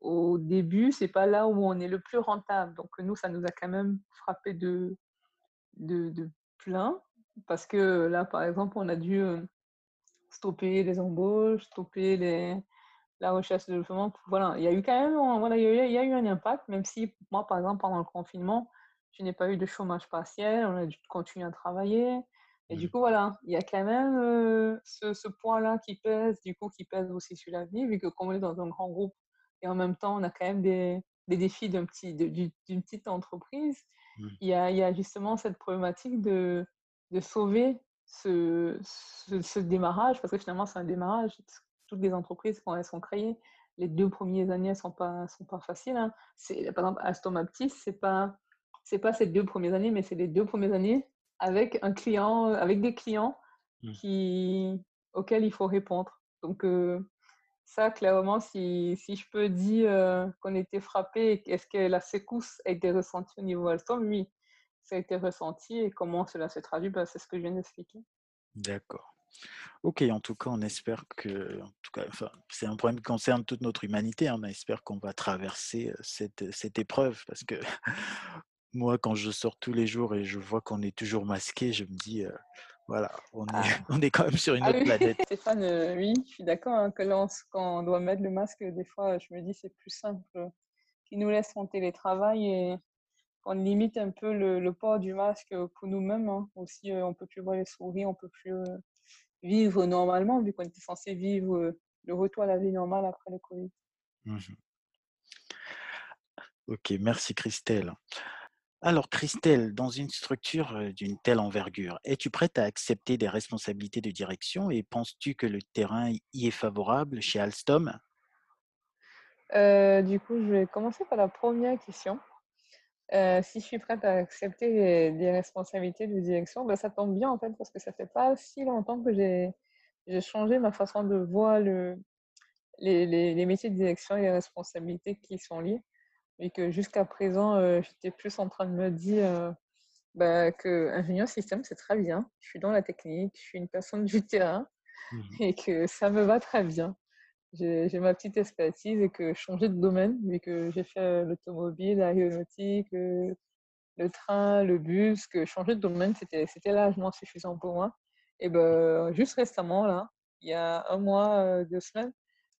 au début, c'est pas là où on est le plus rentable. Donc nous, ça nous a quand même frappé de, de, de plein. Parce que là, par exemple, on a dû euh, stopper les embauches, stopper les, la recherche de logement. Voilà, il y a eu quand même voilà, il y a eu, il y a eu un impact, même si moi, par exemple, pendant le confinement, je n'ai pas eu de chômage partiel, on a dû continuer à travailler. Et du Mmh. coup, voilà, il y a quand même euh, ce, ce point-là qui pèse, du coup, qui pèse aussi sur la vie, vu que comme on est dans un grand groupe et en même temps, on a quand même des, des défis d'un petit, d'une petite entreprise, Mmh. il y a, il y a justement cette problématique de, de sauver ce, ce, ce démarrage, parce que finalement, c'est un démarrage. Toutes les entreprises, quand elles sont créées, les deux premières années ne sont pas, sont pas faciles. hein. C'est, par exemple, Aston Baptiste, ce n'est pas, c'est pas ces deux premières années, mais c'est les deux premières années avec, un client, avec des clients Mmh. qui, auxquels il faut répondre. Donc, euh, ça, clairement, si, si je peux dire euh, qu'on était frappé, est-ce que la secousse a été ressentie au niveau Alstom? Oui, ça a été ressenti. Et comment cela se traduit bah, C'est ce que je viens d'expliquer. D'accord. Ok, en tout cas, on espère que, en tout cas, enfin, c'est un problème qui concerne toute notre humanité. hein, On espère qu'on va traverser cette, cette épreuve parce que moi, quand je sors tous les jours et je vois qu'on est toujours masqué, je me dis, euh, voilà, on est, Ah, on est quand même sur une ah autre oui, planète. Stéphane, euh, oui, je suis d'accord hein, que là, quand on doit mettre le masque, des fois, je me dis c'est plus simple qu'ils nous laissent en télétravail et qu'on limite un peu le, le port du masque pour nous-mêmes. hein. Aussi, euh, on peut plus voir les souris, on peut plus vivre normalement, vu qu'on était censé vivre le retour à la vie normale après le Covid. Mhm. Ok, merci Christelle. Alors Christelle, dans une structure d'une telle envergure, es-tu prête à accepter des responsabilités de direction et penses-tu que le terrain y est favorable chez Alstom? Euh, du coup, je vais commencer par la première question. Euh, si je suis prête à accepter des, responsabilités de direction, ben, ça tombe bien en fait, parce que ça fait pas si longtemps que j'ai changé ma façon de voir le, les, les, les métiers de direction et les responsabilités qui y sont liées. Et que jusqu'à présent, euh, j'étais plus en train de me dire euh, bah, que ingénieur système, c'est très bien. Je suis dans la technique, je suis une personne du terrain Mhm. et que ça me va très bien. J'ai ma petite expertise et que changer de domaine, vu que j'ai fait euh, l'automobile, l'aéronautique, euh, le train, le bus, que changer de domaine, c'était largement suffisant pour moi. Et ben, juste récemment, là, il y a un mois, euh, deux semaines,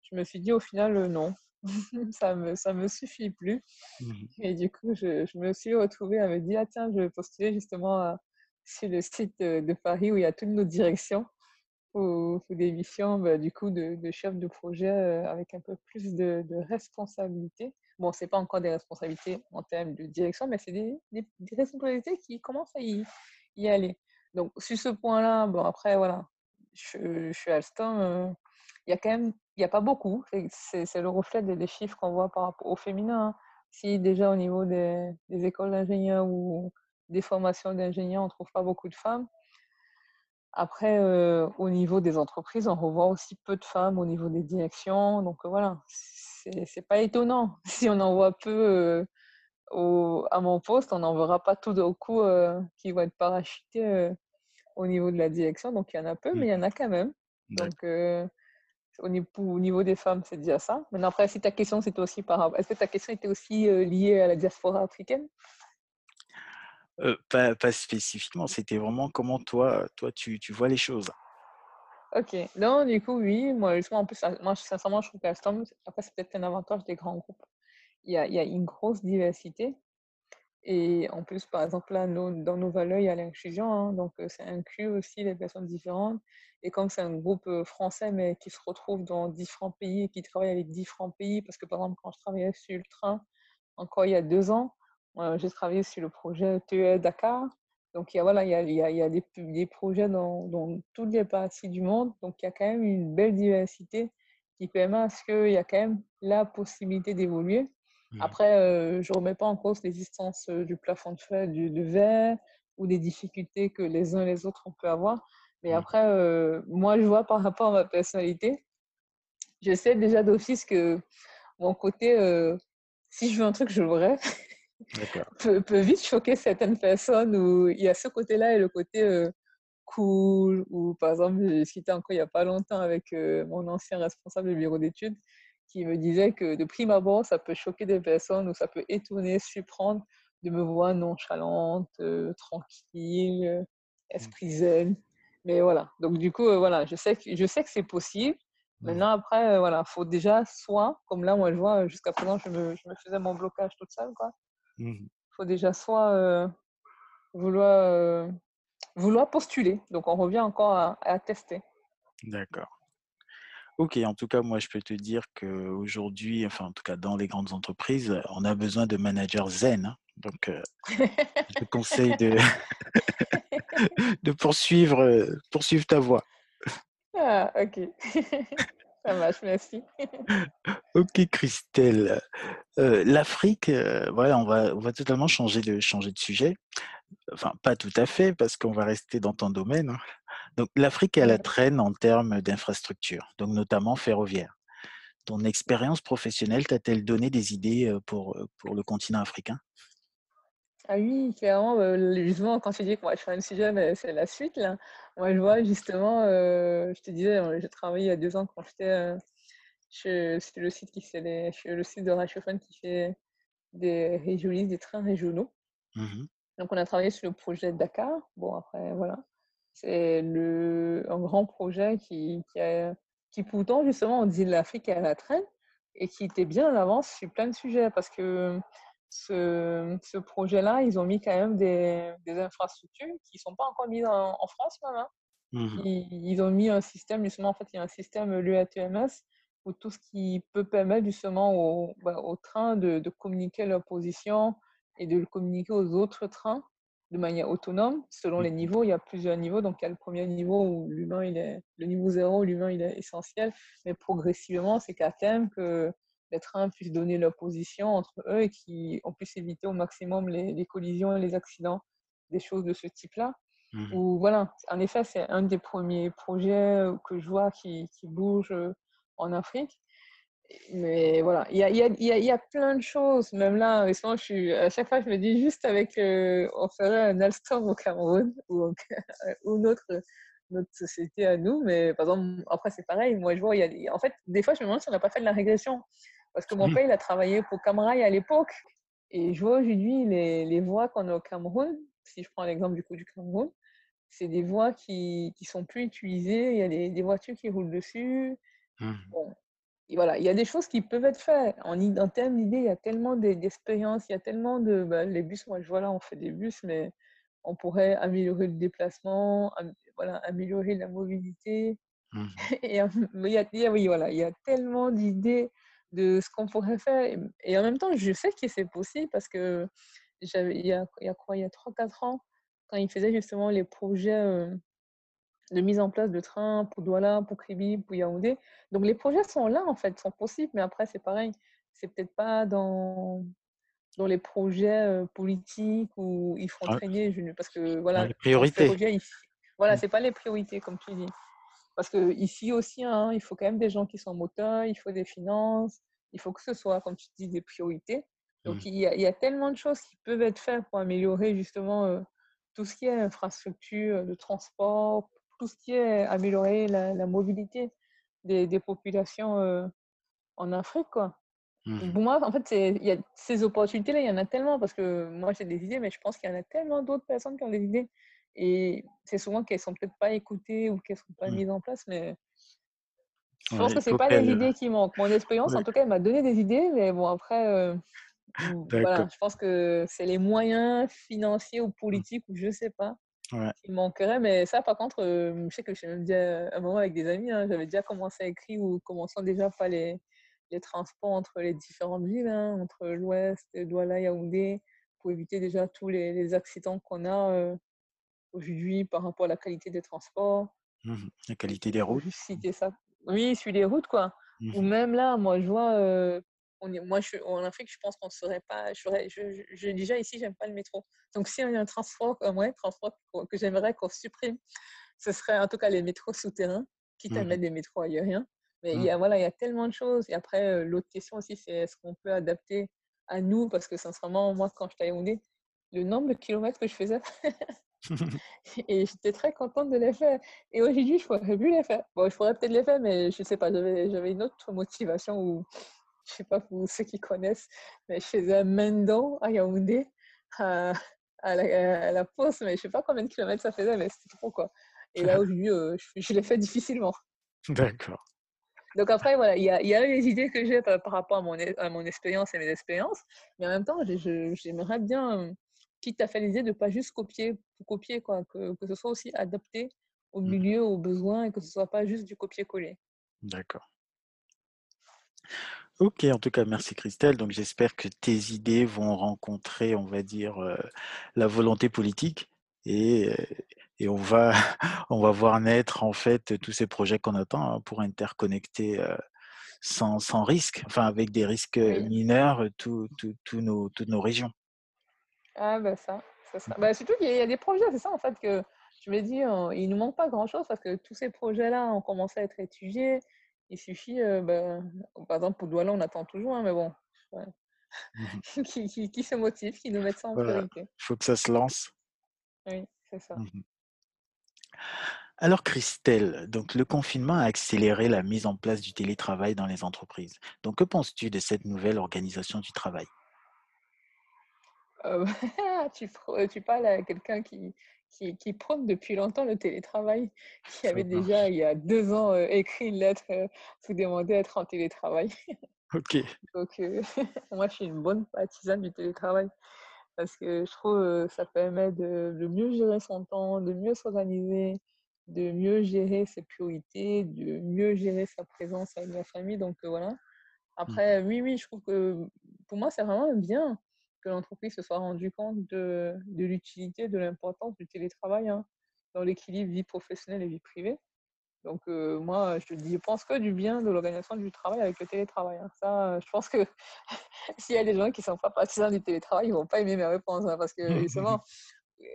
je me suis dit au final, euh, non, ça me, ça me suffit plus. Mhm. Et du coup, je, je me suis retrouvée à me dire, ah tiens, je vais postuler justement à- sur le site euh, de Paris où il y a toutes nos directions pour des missions bah, du coup de, chef de projet euh, avec un peu plus de, de responsabilité. Bon, c'est pas encore des responsabilités en termes de direction, mais c'est des, responsabilités qui commencent à y, y aller. Donc, sur ce point-là, bon, après, voilà, je, suis Alstom, euh, il y a quand même, il n'y a pas beaucoup. C'est- le reflet des, chiffres qu'on voit par rapport au féminin. hein. Si déjà au niveau des, des écoles d'ingénieurs ou des formations d'ingénieurs, on trouve pas beaucoup de femmes, Après, euh, au niveau des entreprises, on revoit aussi peu de femmes au niveau des directions. Donc euh, voilà, c'est pas étonnant. Si on en voit peu euh, au- à mon poste, on n'en verra pas tout d'un coup qui vont être parachutés au niveau de la direction. Donc il y en a peu, mais il y en a quand même. Donc au niveau, au niveau des femmes, c'est déjà ça. Maintenant, après, si ta question c'était aussi par est-ce que ta question était aussi liée à la diaspora africaine? Euh, pas, spécifiquement, c'était vraiment comment toi, toi tu, tu vois les choses. Ok, non, du coup, oui, moi, justement, en plus, ça- moi, sincèrement, je trouve qu'Alstom, après, c'est peut-être un avantage des grands groupes. Il y a, il y a une grosse diversité. Et en plus, par exemple, là, dans nos valeurs, il y a l'inclusion, hein, donc euh, c'est inclus aussi les personnes différentes. Et comme c'est un groupe euh, français, mais qui se retrouve dans différents pays et qui travaille avec différents pays, parce que par exemple, quand je travaillais sur le train, encore il y a deux ans, j'ai travaillé sur le projet TER Dakar. Donc, il y a, voilà, il y a, il y a, il y a des, projets dans, dans toutes les parties du monde. Donc, il y a quand même une belle diversité qui permet à ce qu'il y a quand même la possibilité d'évoluer. Mhm. Après, euh, je ne remets pas en cause l'existence du plafond de, fer, du, verre ou des difficultés que les uns et les autres on peut avoir. Mais après, euh, moi, je vois par rapport à ma personnalité, je sais déjà d'office que mon côté, euh, si je veux un truc, je l'aurai, D'accord. Peut, peut vite choquer certaines personnes où il y a ce côté-là et le côté euh, cool. Ou par exemple, j'ai discuté encore il n'y a pas longtemps avec euh, mon ancien responsable du bureau d'études qui me disait que de prime abord, ça peut choquer des personnes ou ça peut étonner, surprendre de me voir nonchalante, euh, tranquille, euh, esprit zen. Mais voilà. Donc du coup, voilà, je sais que je sais que c'est possible. Mhm. Maintenant, après, euh, voilà, faut déjà soit, comme là, moi, je vois, jusqu'à présent, je me, je me faisais mon blocage toute seule, quoi. Mhm. faut déjà soit euh, vouloir, euh, vouloir postuler. Donc, on revient encore à, à tester. D'accord. Ok, en tout cas, moi, je peux te dire qu'aujourd'hui, enfin, en tout cas, dans les grandes entreprises, on a besoin de managers zen. hein. Donc, euh, je te conseille de, de poursuivre, poursuivre ta voie. ah, ok. Ça marche, merci. Ok, Christelle. Euh, L'Afrique, euh, voilà, on va, on va totalement changer de, changer de sujet. Enfin, pas tout à fait, parce qu'on va rester dans ton domaine. hein. Donc, l'Afrique est à la traîne en termes d'infrastructures, donc notamment ferroviaire. Ton expérience professionnelle t'a-t-elle donné des idées euh, pour, pour le continent africain? Ah oui, clairement, euh, justement, quand tu dis qu'on va faire un sujet, c'est la suite, là. Moi, je vois justement, euh, je te disais, euh, j'ai travaillé il y a deux ans quand j'étais euh, chez, sur le site qui fait chez le site de Rachophone qui fait des régiolistes, des trains régionaux. Mhm, Donc, on a travaillé sur le projet Dakar. Bon, après, voilà. C'est le, un grand projet qui, qui, a, qui, pourtant, justement, on dit l'Afrique est à la traîne et qui était bien en avance sur plein de sujets parce que ce, ce projet-là, ils ont mis quand même des, des infrastructures qui ne sont pas encore mises en, en France même. hein. mhm, Ils, ils ont mis un système, justement, en fait, il y a un système, l'UATMS, pour tout ce qui peut permettre justement au, bah, au train de, de communiquer leur position et de le communiquer aux autres trains de manière autonome, selon les mhm, niveaux. Il y a plusieurs niveaux. Donc, il y a le premier niveau où l'humain, il est, le niveau zéro, l'humain, il est essentiel. Mais progressivement, c'est qu'à terme que les trains puissent donner leur position entre eux et qu'on puisse éviter au maximum les, les collisions et les accidents, des choses de ce type-là. mhm. Ou voilà, en effet, c'est un des premiers projets que je vois qui, qui bouge en Afrique. Mais voilà, il y a, y, a, y, a, y a plein de choses. Même là, récemment, je suis, à chaque fois, je me dis juste avec, euh, on ferait un Alstom au Cameroun ou, ou notre, notre société à nous. Mais par exemple, après, c'est pareil. Moi, je vois, il y a, en fait, des fois, je me demande si on n'a pas fait de la régression. Parce que mon père, il a travaillé pour Camrail à l'époque. Et je vois aujourd'hui les, les voies qu'on a au Cameroun, si je prends l'exemple du coup du Cameroun, c'est des voies qui ne sont plus utilisées. Il y a des, des voitures qui roulent dessus. Mhm. Bon, et voilà, il y a des choses qui peuvent être faites. En, en termes d'idées, il y a tellement d'e- d'expériences, il y a tellement de... bah, les bus, moi je vois là, on fait des bus, mais on pourrait améliorer le déplacement, am- voilà, améliorer la mobilité. Mhm. Et, euh, mais il y a- oui, voilà, il y a tellement d'idées de ce qu'on pourrait faire. Et, en même temps, je sais que c'est possible parce que j'avais, il y a, il y a quoi, il y a 3-4 ans, quand ils faisaient justement les projets euh, de mise en place de trains pour Douala, pour Kribi, pour Yaoundé. Donc les projets sont là, en fait, sont possibles, mais après, c'est pareil. C'est peut-être pas dans, dans les projets euh, politiques où il faut Ouais, entraîner, je ne- parce que voilà, les priorités. ferroviaire, il, voilà, Mmh. c'est pas les priorités, comme tu dis. Parce que ici aussi, hein, il faut quand même des gens qui sont moteurs, il faut des finances, il faut que ce soit, comme tu dis, des priorités. Donc, Mmh. il y a, il y a tellement de choses qui peuvent être faites pour améliorer justement euh, tout ce qui est infrastructure, le transport, tout ce qui est améliorer la, la mobilité des, des populations euh, en Afrique, quoi. Mmh. Pour moi, en fait, il y a ces opportunités-là, il y en a tellement parce que moi, j'ai des idées, mais je pense qu'il y en a tellement d'autres personnes qui ont des idées. Et c'est souvent qu'elles sont peut-être pas écoutées ou qu'elles sont pas Mmh. mises en place, mais je Ouais, pense que il c'est pas les idées qui manquent. Mon expérience, en ouais, tout cas, elle m'a donné des idées, mais bon, après, euh, voilà, je pense que c'est les moyens financiers ou Mmh. politiques ou je sais pas Ouais. qui manqueraient. Mais ça, par contre, euh, je sais que j'ai même dit à un moment avec des amis, hein, j'avais déjà commencé à écrire ou commençant déjà par les, les transports entre les différentes villes, hein, entre l'Ouest, Douala, Yaoundé, pour éviter déjà tous les, les accidents qu'on a euh, aujourd'hui par rapport à la qualité des transports. Mmh. La qualité des routes. citer ça. Oui, sur les routes, quoi. Ou Mmh. même là, moi, je vois, euh, on est, moi, je, en Afrique, je pense qu'on ne serait pas. Je, ferais- je, je- je- déjà, ici, j'aime pas le métro. Donc, si on a un transport, un moyen de transport que, j'aimerais qu'on supprime, ce serait en tout cas les métros souterrains, quitte à Mmh. mettre des métros aériens. Mais il y a, voilà, il y a tellement de choses. Et après, l'autre question aussi, c'est est-ce qu'on peut adapter à nous? Parce que sincèrement, moi, quand à Yaoundé, le nombre de kilomètres que je faisais, et j'étais très contente de les faire. Et aujourd'hui, je pourrais plus les faire. Bon, je pourrais peut-être les faire, mais je sais pas, j'avais, une autre motivation où, je sais pas pour ceux qui connaissent, mais je faisais un Mendo à Yaoundé à, à la, à la pause, mais je sais pas combien de kilomètres ça faisait, mais c'était trop quoi. Et là, aujourd'hui, euh, je, je l'ai fait difficilement. D'accord. Donc après, voilà, il y a, y a les idées que j'ai par, par rapport à mon, à mon expérience et mes expériences, mais en même temps, j'aimerais bien, quitte à faire l'idée de ne pas juste copier pour copier, quoi, que, que ce soit aussi adapté au Mmh. milieu, aux besoins, et que ce soit pas juste du copier-coller. D'accord. OK, en tout cas, merci Christelle. Donc j'espère que tes idées vont rencontrer, on va dire, heu, la volonté politique et heu et on va on va voir naître, en fait, tous ces projets qu'on attend, hein, pour interconnecter, heu, sans sans risque, enfin avec des risques, Oui. mineurs, heu, tous tous tous nos toutes nos régions. Ah, bah ça, ça Mmh sera... bah, surtout qu'il y, a il y a des projets, c'est ça en fait que je me dis, euh, il nous manque pas grand-chose parce que tous ces projets-là ont commencé à être étudiés. Il suffit, euh, bah, par exemple, pour Douala, on attend toujours, hein, mais bon, ouais, Mmh qui, qui, qui se motive, qui nous mettent ça en Voilà, priorité. faut que ça se lance. Oui, c'est ça. Mmh Alors Christelle, donc le confinement a accéléré la mise en place du télétravail dans les entreprises. Donc que penses-tu de cette nouvelle organisation du travail? Euh, tu, pr- tu parles à quelqu'un qui, qui, qui prône depuis longtemps le télétravail, qui avait déjà, il y a deux ans, euh, écrit une lettre euh, pour demander à être en télétravail. OK. Donc, euh, moi, je suis une bonne partisane du télétravail parce que je trouve que ça permet de, de mieux gérer son temps, de mieux s'organiser, de mieux gérer ses priorités, de mieux gérer sa présence avec la famille. Donc, euh, voilà. Mmh Après, oui, oui, je trouve que pour moi, c'est vraiment bien que l'entreprise se soit rendue compte de, de l'utilité, de l'importance du télétravail hein, dans l'équilibre vie professionnelle et vie privée. Donc, euh, moi, je dis, je pense que du bien de l'organisation du travail avec le télétravail. hein. Ça, je pense que s'il y a des gens qui ne sont pas partisans du télétravail, ils ne vont pas aimer mes réponses. hein, parce que, justement,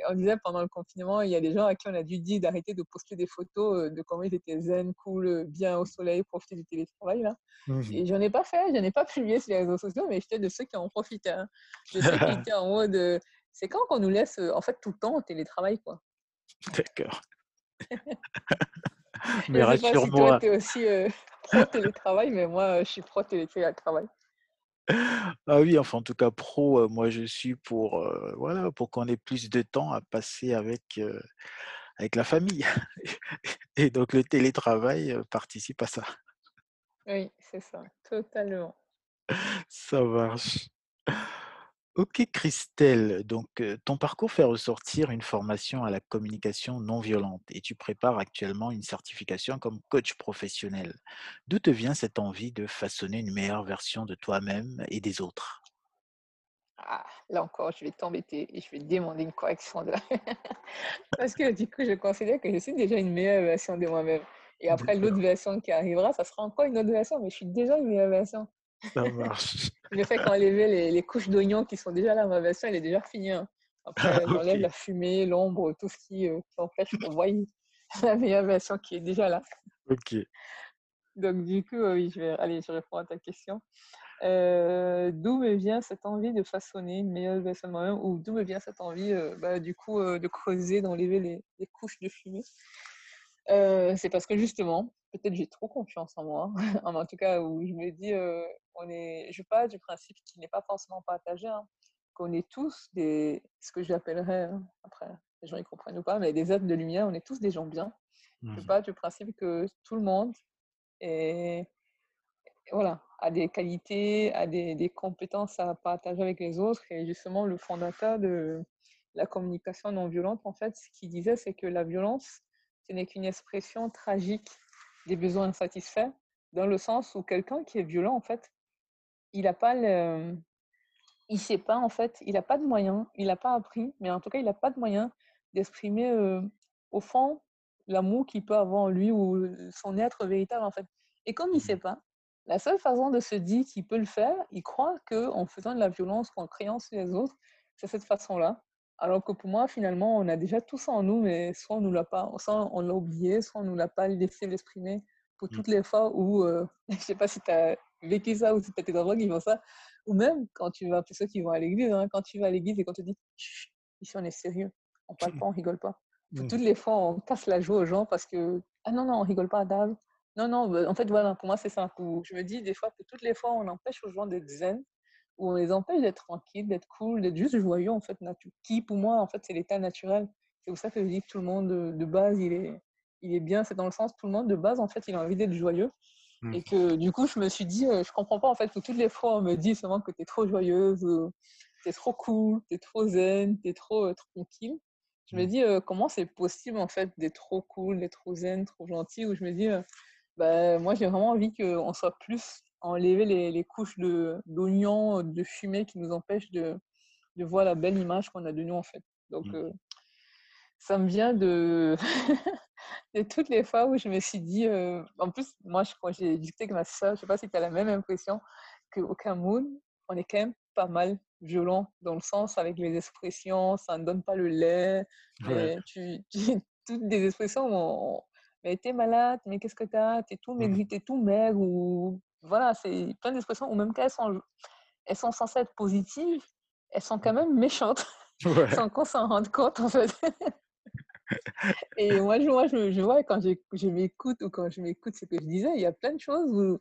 on disait pendant le confinement, il y a des gens à qui on a dû dire d'arrêter de poster des photos euh, de comment ils étaient zen, cool, bien au soleil, profiter du télétravail. Là. Mmh Et j'en ai pas fait, j'en ai pas publié sur les réseaux sociaux, mais j'étais de ceux qui en profitaient. hein. De ceux qui étaient en mode, euh, c'est quand qu'on nous laisse, euh, en fait, tout le temps au télétravail, quoi? D'accord. Mais pas si toi, rassure-moi tu es aussi euh, pro télétravail, mais moi, je suis pro télétravail. Ah oui, enfin en tout cas pro, heu, moi je suis pour, heu, voilà, pour qu'on ait plus de temps à passer avec, heu, avec la famille et donc le télétravail, participe à ça. Oui, c'est ça, totalement. Ça marche. OK Christelle, donc ton parcours fait ressortir une formation à la communication non violente et tu prépares actuellement une certification comme coach professionnel. D'où te vient cette envie de façonner une meilleure version de toi-même et des autres? Ah, là encore, je vais t'embêter et je vais te demander une correction de Parce que du coup, je considère que je suis déjà une meilleure version de moi-même. Et après, l'autre version qui arrivera, ça sera encore une autre version, mais je suis déjà une meilleure version. Ça marche. Le fait qu'enlever les, les couches d'oignons qui sont déjà là, ma version, elle est déjà finie. hein. Après, j'enlève la fumée, l'ombre, tout ce qui euh, empêche qu'on voie la meilleure version qui est déjà là. Ok. Donc, du coup, oui, je vais, allez, je réponds à ta question. Euh, d'où me vient cette envie de façonner une meilleure version de moi-même ou d'où me vient cette envie, euh, bah, du coup, euh, de creuser, d'enlever les, les, couches de fumée? C'est parce que justement, peut-être j'ai trop confiance en moi, en tout cas, où je me dis, on est, je pars du principe qui n'est pas forcément partagé, hein, qu'on est tous des, ce que j'appellerais, hein, après, les gens y comprennent ou pas, mais des êtres de lumière, on est tous des gens bien. Je mmh. pars du principe que tout le monde est voilà, a des qualités, a des, des, compétences à partager avec les autres. Et justement, le fondateur de la communication non violente, en fait, ce qu'il disait, c'est que la violence, ce n'est qu'une expression tragique des besoins insatisfaits, dans le sens où quelqu'un qui est violent, en fait, il n'a pas le... Il sait pas, en fait, il n'a pas de moyens, il n'a pas appris, mais en tout cas, il n'a pas de moyens d'exprimer euh, au fond l'amour qu'il peut avoir en lui ou son être véritable, en fait. Et comme il ne sait pas, la seule façon de se dire qu'il peut le faire, il croit qu'en faisant de la violence ou en créant sur les autres, c'est cette façon-là. Alors que pour moi, finalement, on a déjà tout ça en nous, mais soit on nous l'a pas, soit on l'a oublié, soit on nous l'a pas laissé l'exprimer pour toutes les fois où, euh, je sais pas si tu as vécu ça ou si tu as des endroits qui font ça, ou même quand tu vas, pour ceux qui vont à l'église, hein, quand tu vas à l'église et qu'on te dit, ici on est sérieux, on parle pas, on rigole pas. Pour toutes les fois, on casse la joie aux gens parce que, ah non, non, on rigole pas, Dave, non, non, bah, en fait, voilà, pour moi, c'est ça. Je me dis, des fois, que toutes les fois, on empêche aux gens d'être zen, ou on les empêche d'être tranquilles, d'être cool, d'être juste joyeux, en fait, qui, pour moi, en fait, c'est l'état naturel. C'est pour ça que je dis que tout le monde, de base, il est, il est bien. C'est dans le sens, tout le monde, de base, en fait, il a envie d'être joyeux. Mmh. Et que, du coup, je me suis dit, je comprends pas, en fait, que toutes les fois, on me dit seulement que tu es trop joyeuse, tu es trop cool, tu es trop zen, tu es trop tranquille. Je me mmh. dis, comment c'est possible, en fait, d'être trop cool, d'être trop zen, trop gentil, où je me dis, bah, moi, j'ai vraiment envie qu'on soit plus enlever les, les couches d'oignons, de, de, fumée qui nous empêchent de, de voir la belle image qu'on a de nous, en fait. Donc, mmh. euh, ça me vient de, de toutes les fois où je me suis dit, euh, en plus, moi, quand j'ai discuté avec ma soeur, je ne sais pas si tu as la même impression qu'au Cameroun, on est quand même pas mal violent dans le sens avec les expressions, ça ne donne pas le lait, tu, toutes des expressions, on, mais t'es malade, mais qu'est-ce que t'as? T'es tout maigri, mmh. t'es tout maigre, ou voilà, c'est plein d'expressions, ou même qu'elles sont, elles sont censées être positives, elles sont quand même méchantes, sans qu'on s'en rende compte en fait. Et moi, je, moi, je, vois quand je, je m'écoute ou quand je m'écoute ce que je disais, il y a plein de choses où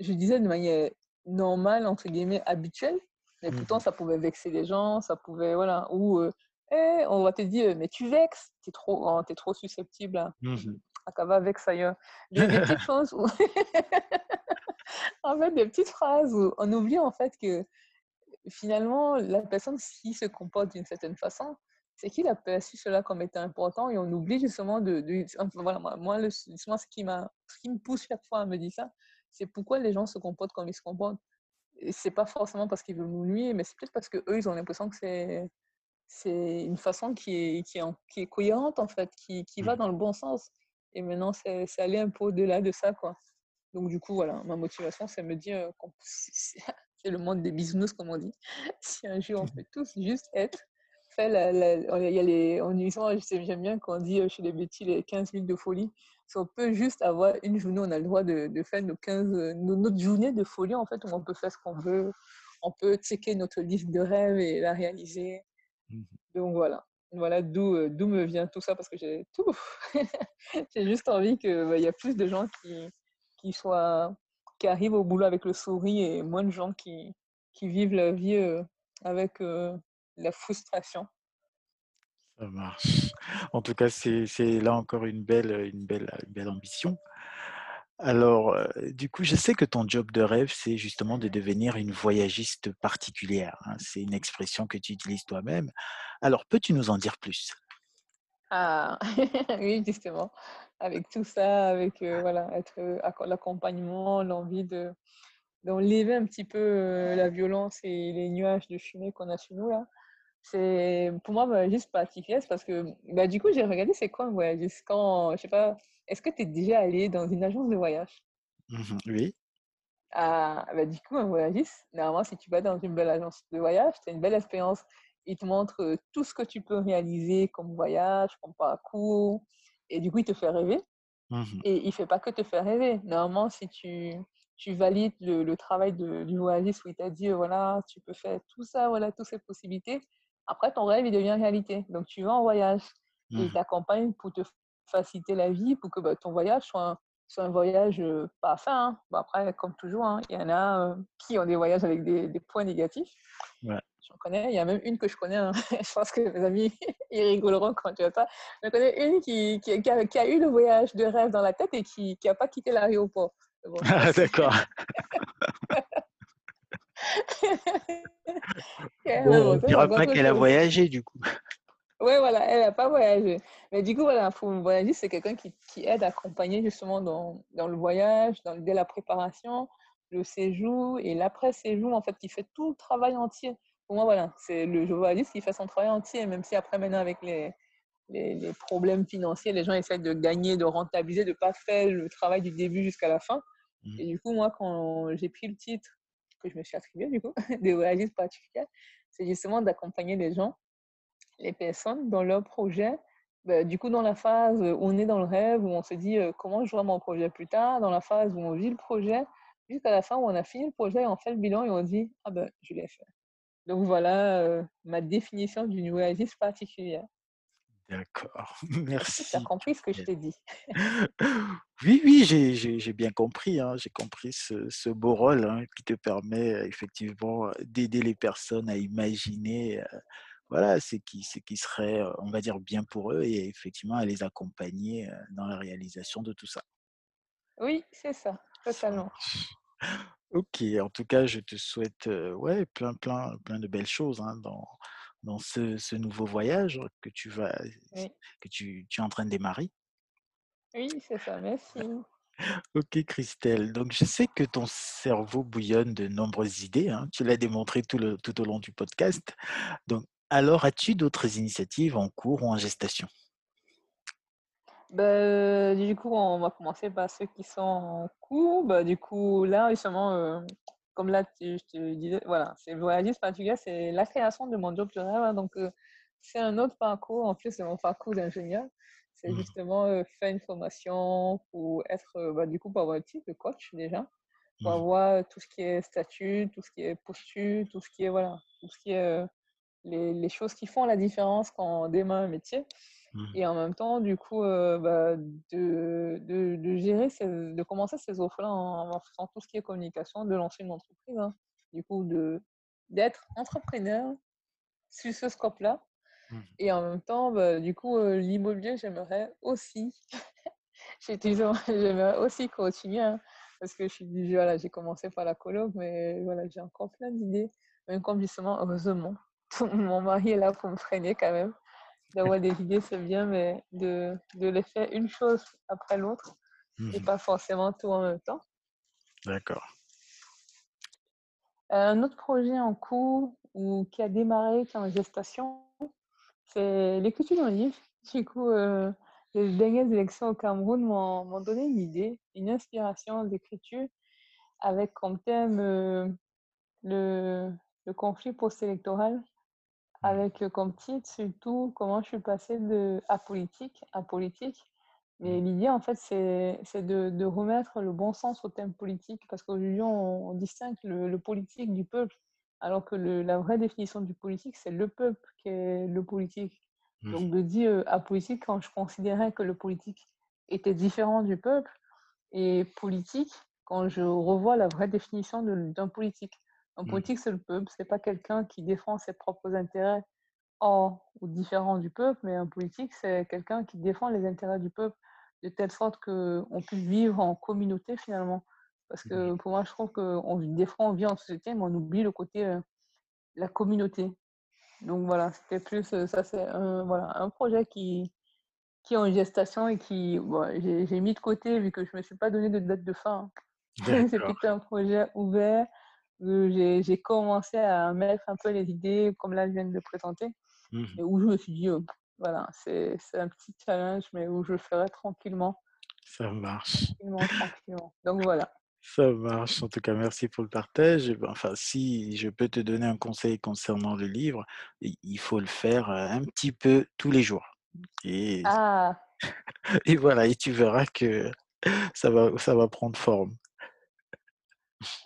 je disais de manière normale, entre guillemets, habituelle, mais mmh pourtant ça pouvait vexer les gens, ça pouvait, voilà, ou euh, on va te dire, mais tu vexes, tu es, trop, es trop susceptible à, mmh va vexe ailleurs. Des, des petites choses où... en fait, des petites phrases où on oublie en fait que finalement, la personne, s'il se comporte d'une certaine façon, c'est qu'il a perçu cela comme étant important et on oublie justement de... voilà, moi, le, ce, qui ce qui me pousse chaque fois à me dire ça, c'est pourquoi les gens se comportent comme ils se comportent. C'est pas forcément parce qu'ils veulent nous nuire, mais c'est peut-être parce qu'eux, ils ont l'impression que c'est c'est une façon qui est, qui est, qui est cohérente, en fait, qui, qui va mmh. dans le bon sens. Et maintenant, c'est aller un peu au-delà de ça, quoi. Donc, du coup, voilà, ma motivation, c'est me dire que c'est le monde des business, comme on dit. Si un jour, on peut tous juste être, fait la, il y a les, on j'aime bien quand on dit euh, chez les bêtis les 15 minutes de folie. Si on peut juste avoir une journée, on a le droit de, de faire nos 15, notre journée de folie, en fait, où on peut faire ce qu'on veut. On peut checker notre liste de rêves et la réaliser. Mmh Donc voilà. Voilà d'où euh, d'où me vient tout ça parce que j'ai tout. j'ai juste envie qu'il bah, y a plus de gens qui, qui soient qui arrivent au boulot avec le sourire et moins de gens qui, qui vivent la vie euh, avec euh, la frustration. Ça marche. En tout cas, c'est là encore une belle, une belle, une belle ambition. Alors, du coup, je sais que ton job de rêve, c'est justement de devenir une voyagiste particulière. Hein. C'est une expression que tu utilises toi-même. Alors, peux-tu nous en dire plus? Ah, oui, justement. Avec tout ça, avec voilà, être l'accompagnement, l'envie de d'enlever un petit peu la violence et les nuages de fumée qu'on a sur nous là. C'est pour moi bah, juste particulier parce que bah, du coup j'ai regardé c'est quoi un voyagiste? Quand je sais pas est-ce que tu es déjà allé dans une agence de voyage? Mmh Oui. Ah, bah, du coup, un voyagiste, normalement, si tu vas dans une belle agence de voyage, tu as une belle expérience. il te montre tout ce que tu peux réaliser comme voyage, comme parcours. Et du coup, il te fait rêver. Mmh Et il ne fait pas que te faire rêver. Normalement, si tu, tu valides le, le travail de, du voyagiste où il t'a dit, voilà, tu peux faire tout ça, voilà, toutes ces possibilités, après, ton rêve, il devient réalité. Donc, tu vas en voyage. Et il Mmh t'accompagne pour te faciliter la vie, pour que bah, ton voyage soit un, soit un voyage euh, pas fin. hein. Après, comme toujours, hein, il y en a euh, qui ont des voyages avec des, des points négatifs. Ouais. J'en connais. Il y a même une que je connais. hein. Je pense que mes amis, ils rigoleront quand tu vas ça. Je connais une qui, qui, qui a, qui a eu le voyage de rêve dans la tête et qui n'a pas quitté l'aéroport. Bon, Ah d'accord. Bon, on dira encore pas qu'elle a voyagé du coup. Ouais, voilà, elle n'a pas voyagé. Mais du coup, voilà, pour voyager, c'est quelqu'un qui, qui aide à accompagner justement dans, dans le voyage, dans, dès la préparation, le séjour et l'après-séjour, en fait, qui fait tout le travail entier. Pour moi, voilà, c'est le voyagiste qui fait son travail entier, même si après, maintenant, avec les, les, les problèmes financiers, les gens essaient de gagner, de rentabiliser, de ne pas faire le travail du début jusqu'à la fin. Mmh. Et du coup, moi, quand j'ai pris le titre que je me suis attribué, du coup, de voyagiste particulier, c'est justement d'accompagner les gens les personnes dans leur projet. Bah, du coup, dans la phase où on est dans le rêve, où on se dit euh, comment je vois mon projet plus tard, dans la phase où on vit le projet, jusqu'à la fin où on a fini le projet et on fait le bilan et on dit ah ben je l'ai fait. Donc voilà euh, ma définition d'une voyagiste particulière. D'accord. Que tu as Merci. compris ce que je t'ai dit? Oui, oui, j'ai bien compris. hein, J'ai compris ce, ce beau rôle hein, qui te permet effectivement d'aider les personnes à imaginer euh, voilà, ce qui, ce qui serait, on va dire, bien pour eux et effectivement à les accompagner dans la réalisation de tout ça. Oui, c'est ça, totalement. Ok, en tout cas, je te souhaite ouais, plein, plein, plein de belles choses hein, dans, dans ce, ce nouveau voyage que tu vas, Oui, que tu, tu es en train de démarrer. oui c'est ça, merci. Ok, Christelle. Donc, je sais que ton cerveau bouillonne de nombreuses idées. hein, Tu l'as démontré tout, le, tout au long du podcast. Donc, alors, as-tu d'autres initiatives en cours ou en gestation? Bah, du coup, on va commencer par ceux qui sont en cours. Bah, du coup, là, justement, euh, comme là, tu- je te disais, voilà, c'est le voyagiste particulier, c'est la création de mon job rêve. hein. donc, euh, c'est un autre parcours, en plus de mon parcours d'ingénieur. C'est Mhm, justement euh, faire une formation pour être, bah, du coup, pour avoir le titre de coach déjà, pour mhm, avoir tout ce qui est statut, tout ce qui est posture, tout ce qui est, voilà, tout ce qui est les, les choses qui font la différence quand on démarre un métier. mhm, Et en même temps, du coup, euh, bah, de, de, de gérer, ces- de commencer ces offres-là en, en faisant tout ce qui est communication, de lancer une entreprise. hein. Du coup, de, d'être entrepreneur sur ce scope-là. mhm. Et en même temps, bah, du coup, euh, l'immobilier, j'aimerais aussi, j'ai toujours- j'aimerais aussi continuer. hein, parce que je suis du voilà, j'ai commencé par la coloc, mais voilà, j'ai encore plein d'idées. Même comme justement, heureusement, mon mari est là pour me freiner quand même d'avoir des idées, c'est bien, mais de, de les faire une chose après l'autre et Mhm. pas forcément tout en même temps. D'accord. Euh, Un autre projet en cours ou qui a démarré, qui est en gestation, c'est l'écriture d'un livre. Du coup, euh, les dernières élections au Cameroun m'ont donné une idée, une inspiration d'écriture avec comme thème euh, le, le conflit post-électoral, avec euh, comme titre surtout comment je suis passée de apolitique à politique. Mais mhm, l'idée, en fait, c'est de, de remettre le bon sens au thème politique, parce qu'aujourd'hui, on, on distingue le, le politique du peuple, alors que le- la vraie définition du politique, c'est le peuple qui est le politique. mhm, Donc, de dire euh, apolitique, quand je considérais que le politique était différent du peuple, et politique, quand je revois la vraie définition d'un politique. Un mhm, politique, c'est le peuple, c'est pas quelqu'un qui défend ses propres intérêts hors ou différents du peuple, mais un politique, c'est quelqu'un qui défend les intérêts du peuple de telle sorte qu'on puisse vivre en communauté finalement. Parce que pour moi, je trouve des fois, on vit en société, mais on oublie le côté euh, la communauté. Donc voilà, c'était plus euh, ça, c'est un, voilà, un projet qui, qui est en gestation et qui, bon, j'ai mis de côté vu que je ne me suis pas donné de date de fin. c'est D'accord. plutôt un projet ouvert. Où J'ai commencé à mettre un peu les idées comme là je viens de le présenter, et où je me suis dit, euh, voilà, c'est un petit challenge, mais où je le ferai tranquillement, Ça marche. tranquillement, tranquillement. Donc voilà. Ça marche. En tout cas, merci pour le partage. Ben, enfin, si je peux te donner un conseil concernant le livre, il faut le faire un petit peu tous les jours. Et, ah. et voilà, et tu verras que ça va, ça va prendre forme.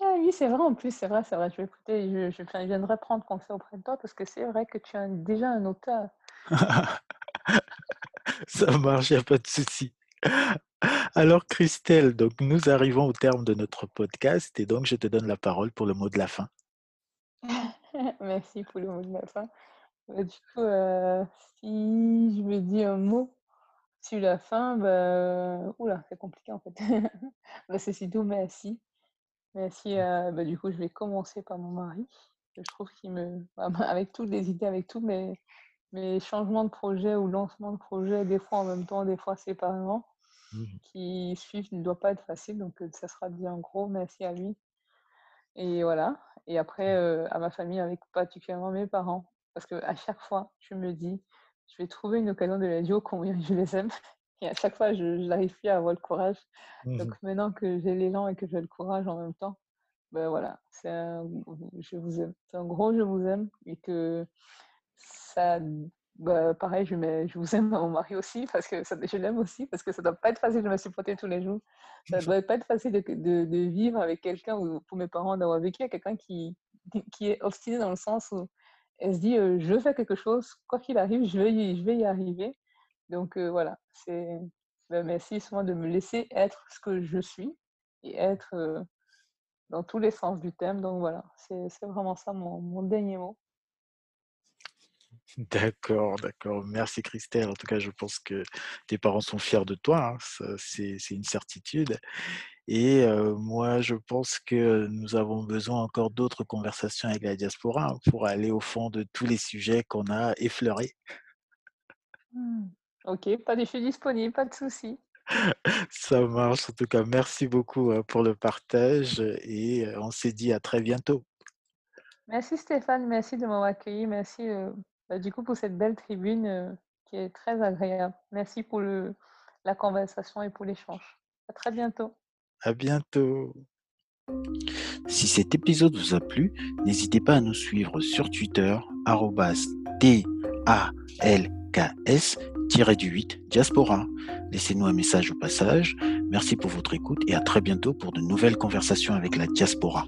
Ah oui, c'est vrai en plus, c'est vrai, c'est vrai. Je vais écouter, je, je, viendrai prendre conseil auprès de toi parce que c'est vrai que tu es déjà un auteur. Ça marche, il n'y a pas de souci. Alors Christelle, donc nous arrivons au terme de notre podcast et donc je te donne la parole pour le mot de la fin. Merci pour le mot de la fin. Bah, du coup, euh, si je me dis un mot sur la fin, bah, oula, c'est compliqué en fait. bah, c'est surtout merci. Merci. Euh, bah, du coup, je vais commencer par mon mari. Je trouve qu'il me, avec toutes les idées, avec tous mes, mes changements de projet ou lancement de projet, des fois en même temps, des fois séparément, mmh. qui suivent, ne doit pas être facile. Donc, ça sera bien gros merci à lui. Et voilà. Et après, mmh. à ma famille, avec particulièrement mes parents. Parce qu'à chaque fois, je me dis, je vais trouver une occasion de la dire combien je les aime. Et à chaque fois, je n'arrive plus à avoir le courage. Mmh Donc maintenant que j'ai l'élan et que j'ai le courage en même temps, ben voilà, c'est un, je vous aime. C'est un gros je vous aime et que ça, bah, pareil, je, mets, je vous aime à mon mari aussi, parce que ça, je l'aime aussi, parce que ça ne doit pas être facile de me supporter tous les jours. Ça ne doit pas être facile de, de, de vivre avec quelqu'un, ou pour mes parents, d'avoir vécu avec quelqu'un qui, qui est obstiné dans le sens où elle se dit euh, je faire quelque chose, quoi qu'il arrive, je vais, y, je vais y arriver. Donc euh, voilà, c'est ben, merci souvent de me laisser être ce que je suis et être euh, dans tous les sens du thème. Donc voilà, c'est vraiment ça mon, mon dernier mot. D'accord, d'accord. Merci Christelle. En tout cas, je pense que tes parents sont fiers de toi. Hein. C'est une certitude. Et moi, je pense que nous avons besoin encore d'autres conversations avec la diaspora hein, pour aller au fond de tous les sujets qu'on a effleurés. Mmh. Ok, pas de, je suis disponible, pas de souci. Ça marche. En tout cas, merci beaucoup hein, pour le partage et on s'est dit à très bientôt. Merci Stéphane, merci de m'avoir accueilli. Merci bah, du coup pour cette belle tribune euh, qui est très agréable. Merci pour le, la conversation et pour l'échange. À très bientôt. À bientôt. Si cet épisode vous a plu, n'hésitez pas à nous suivre sur Twitter, DALKS-8 Diaspora. Laissez-nous un message au passage. Merci pour votre écoute et à très bientôt pour de nouvelles conversations avec la diaspora.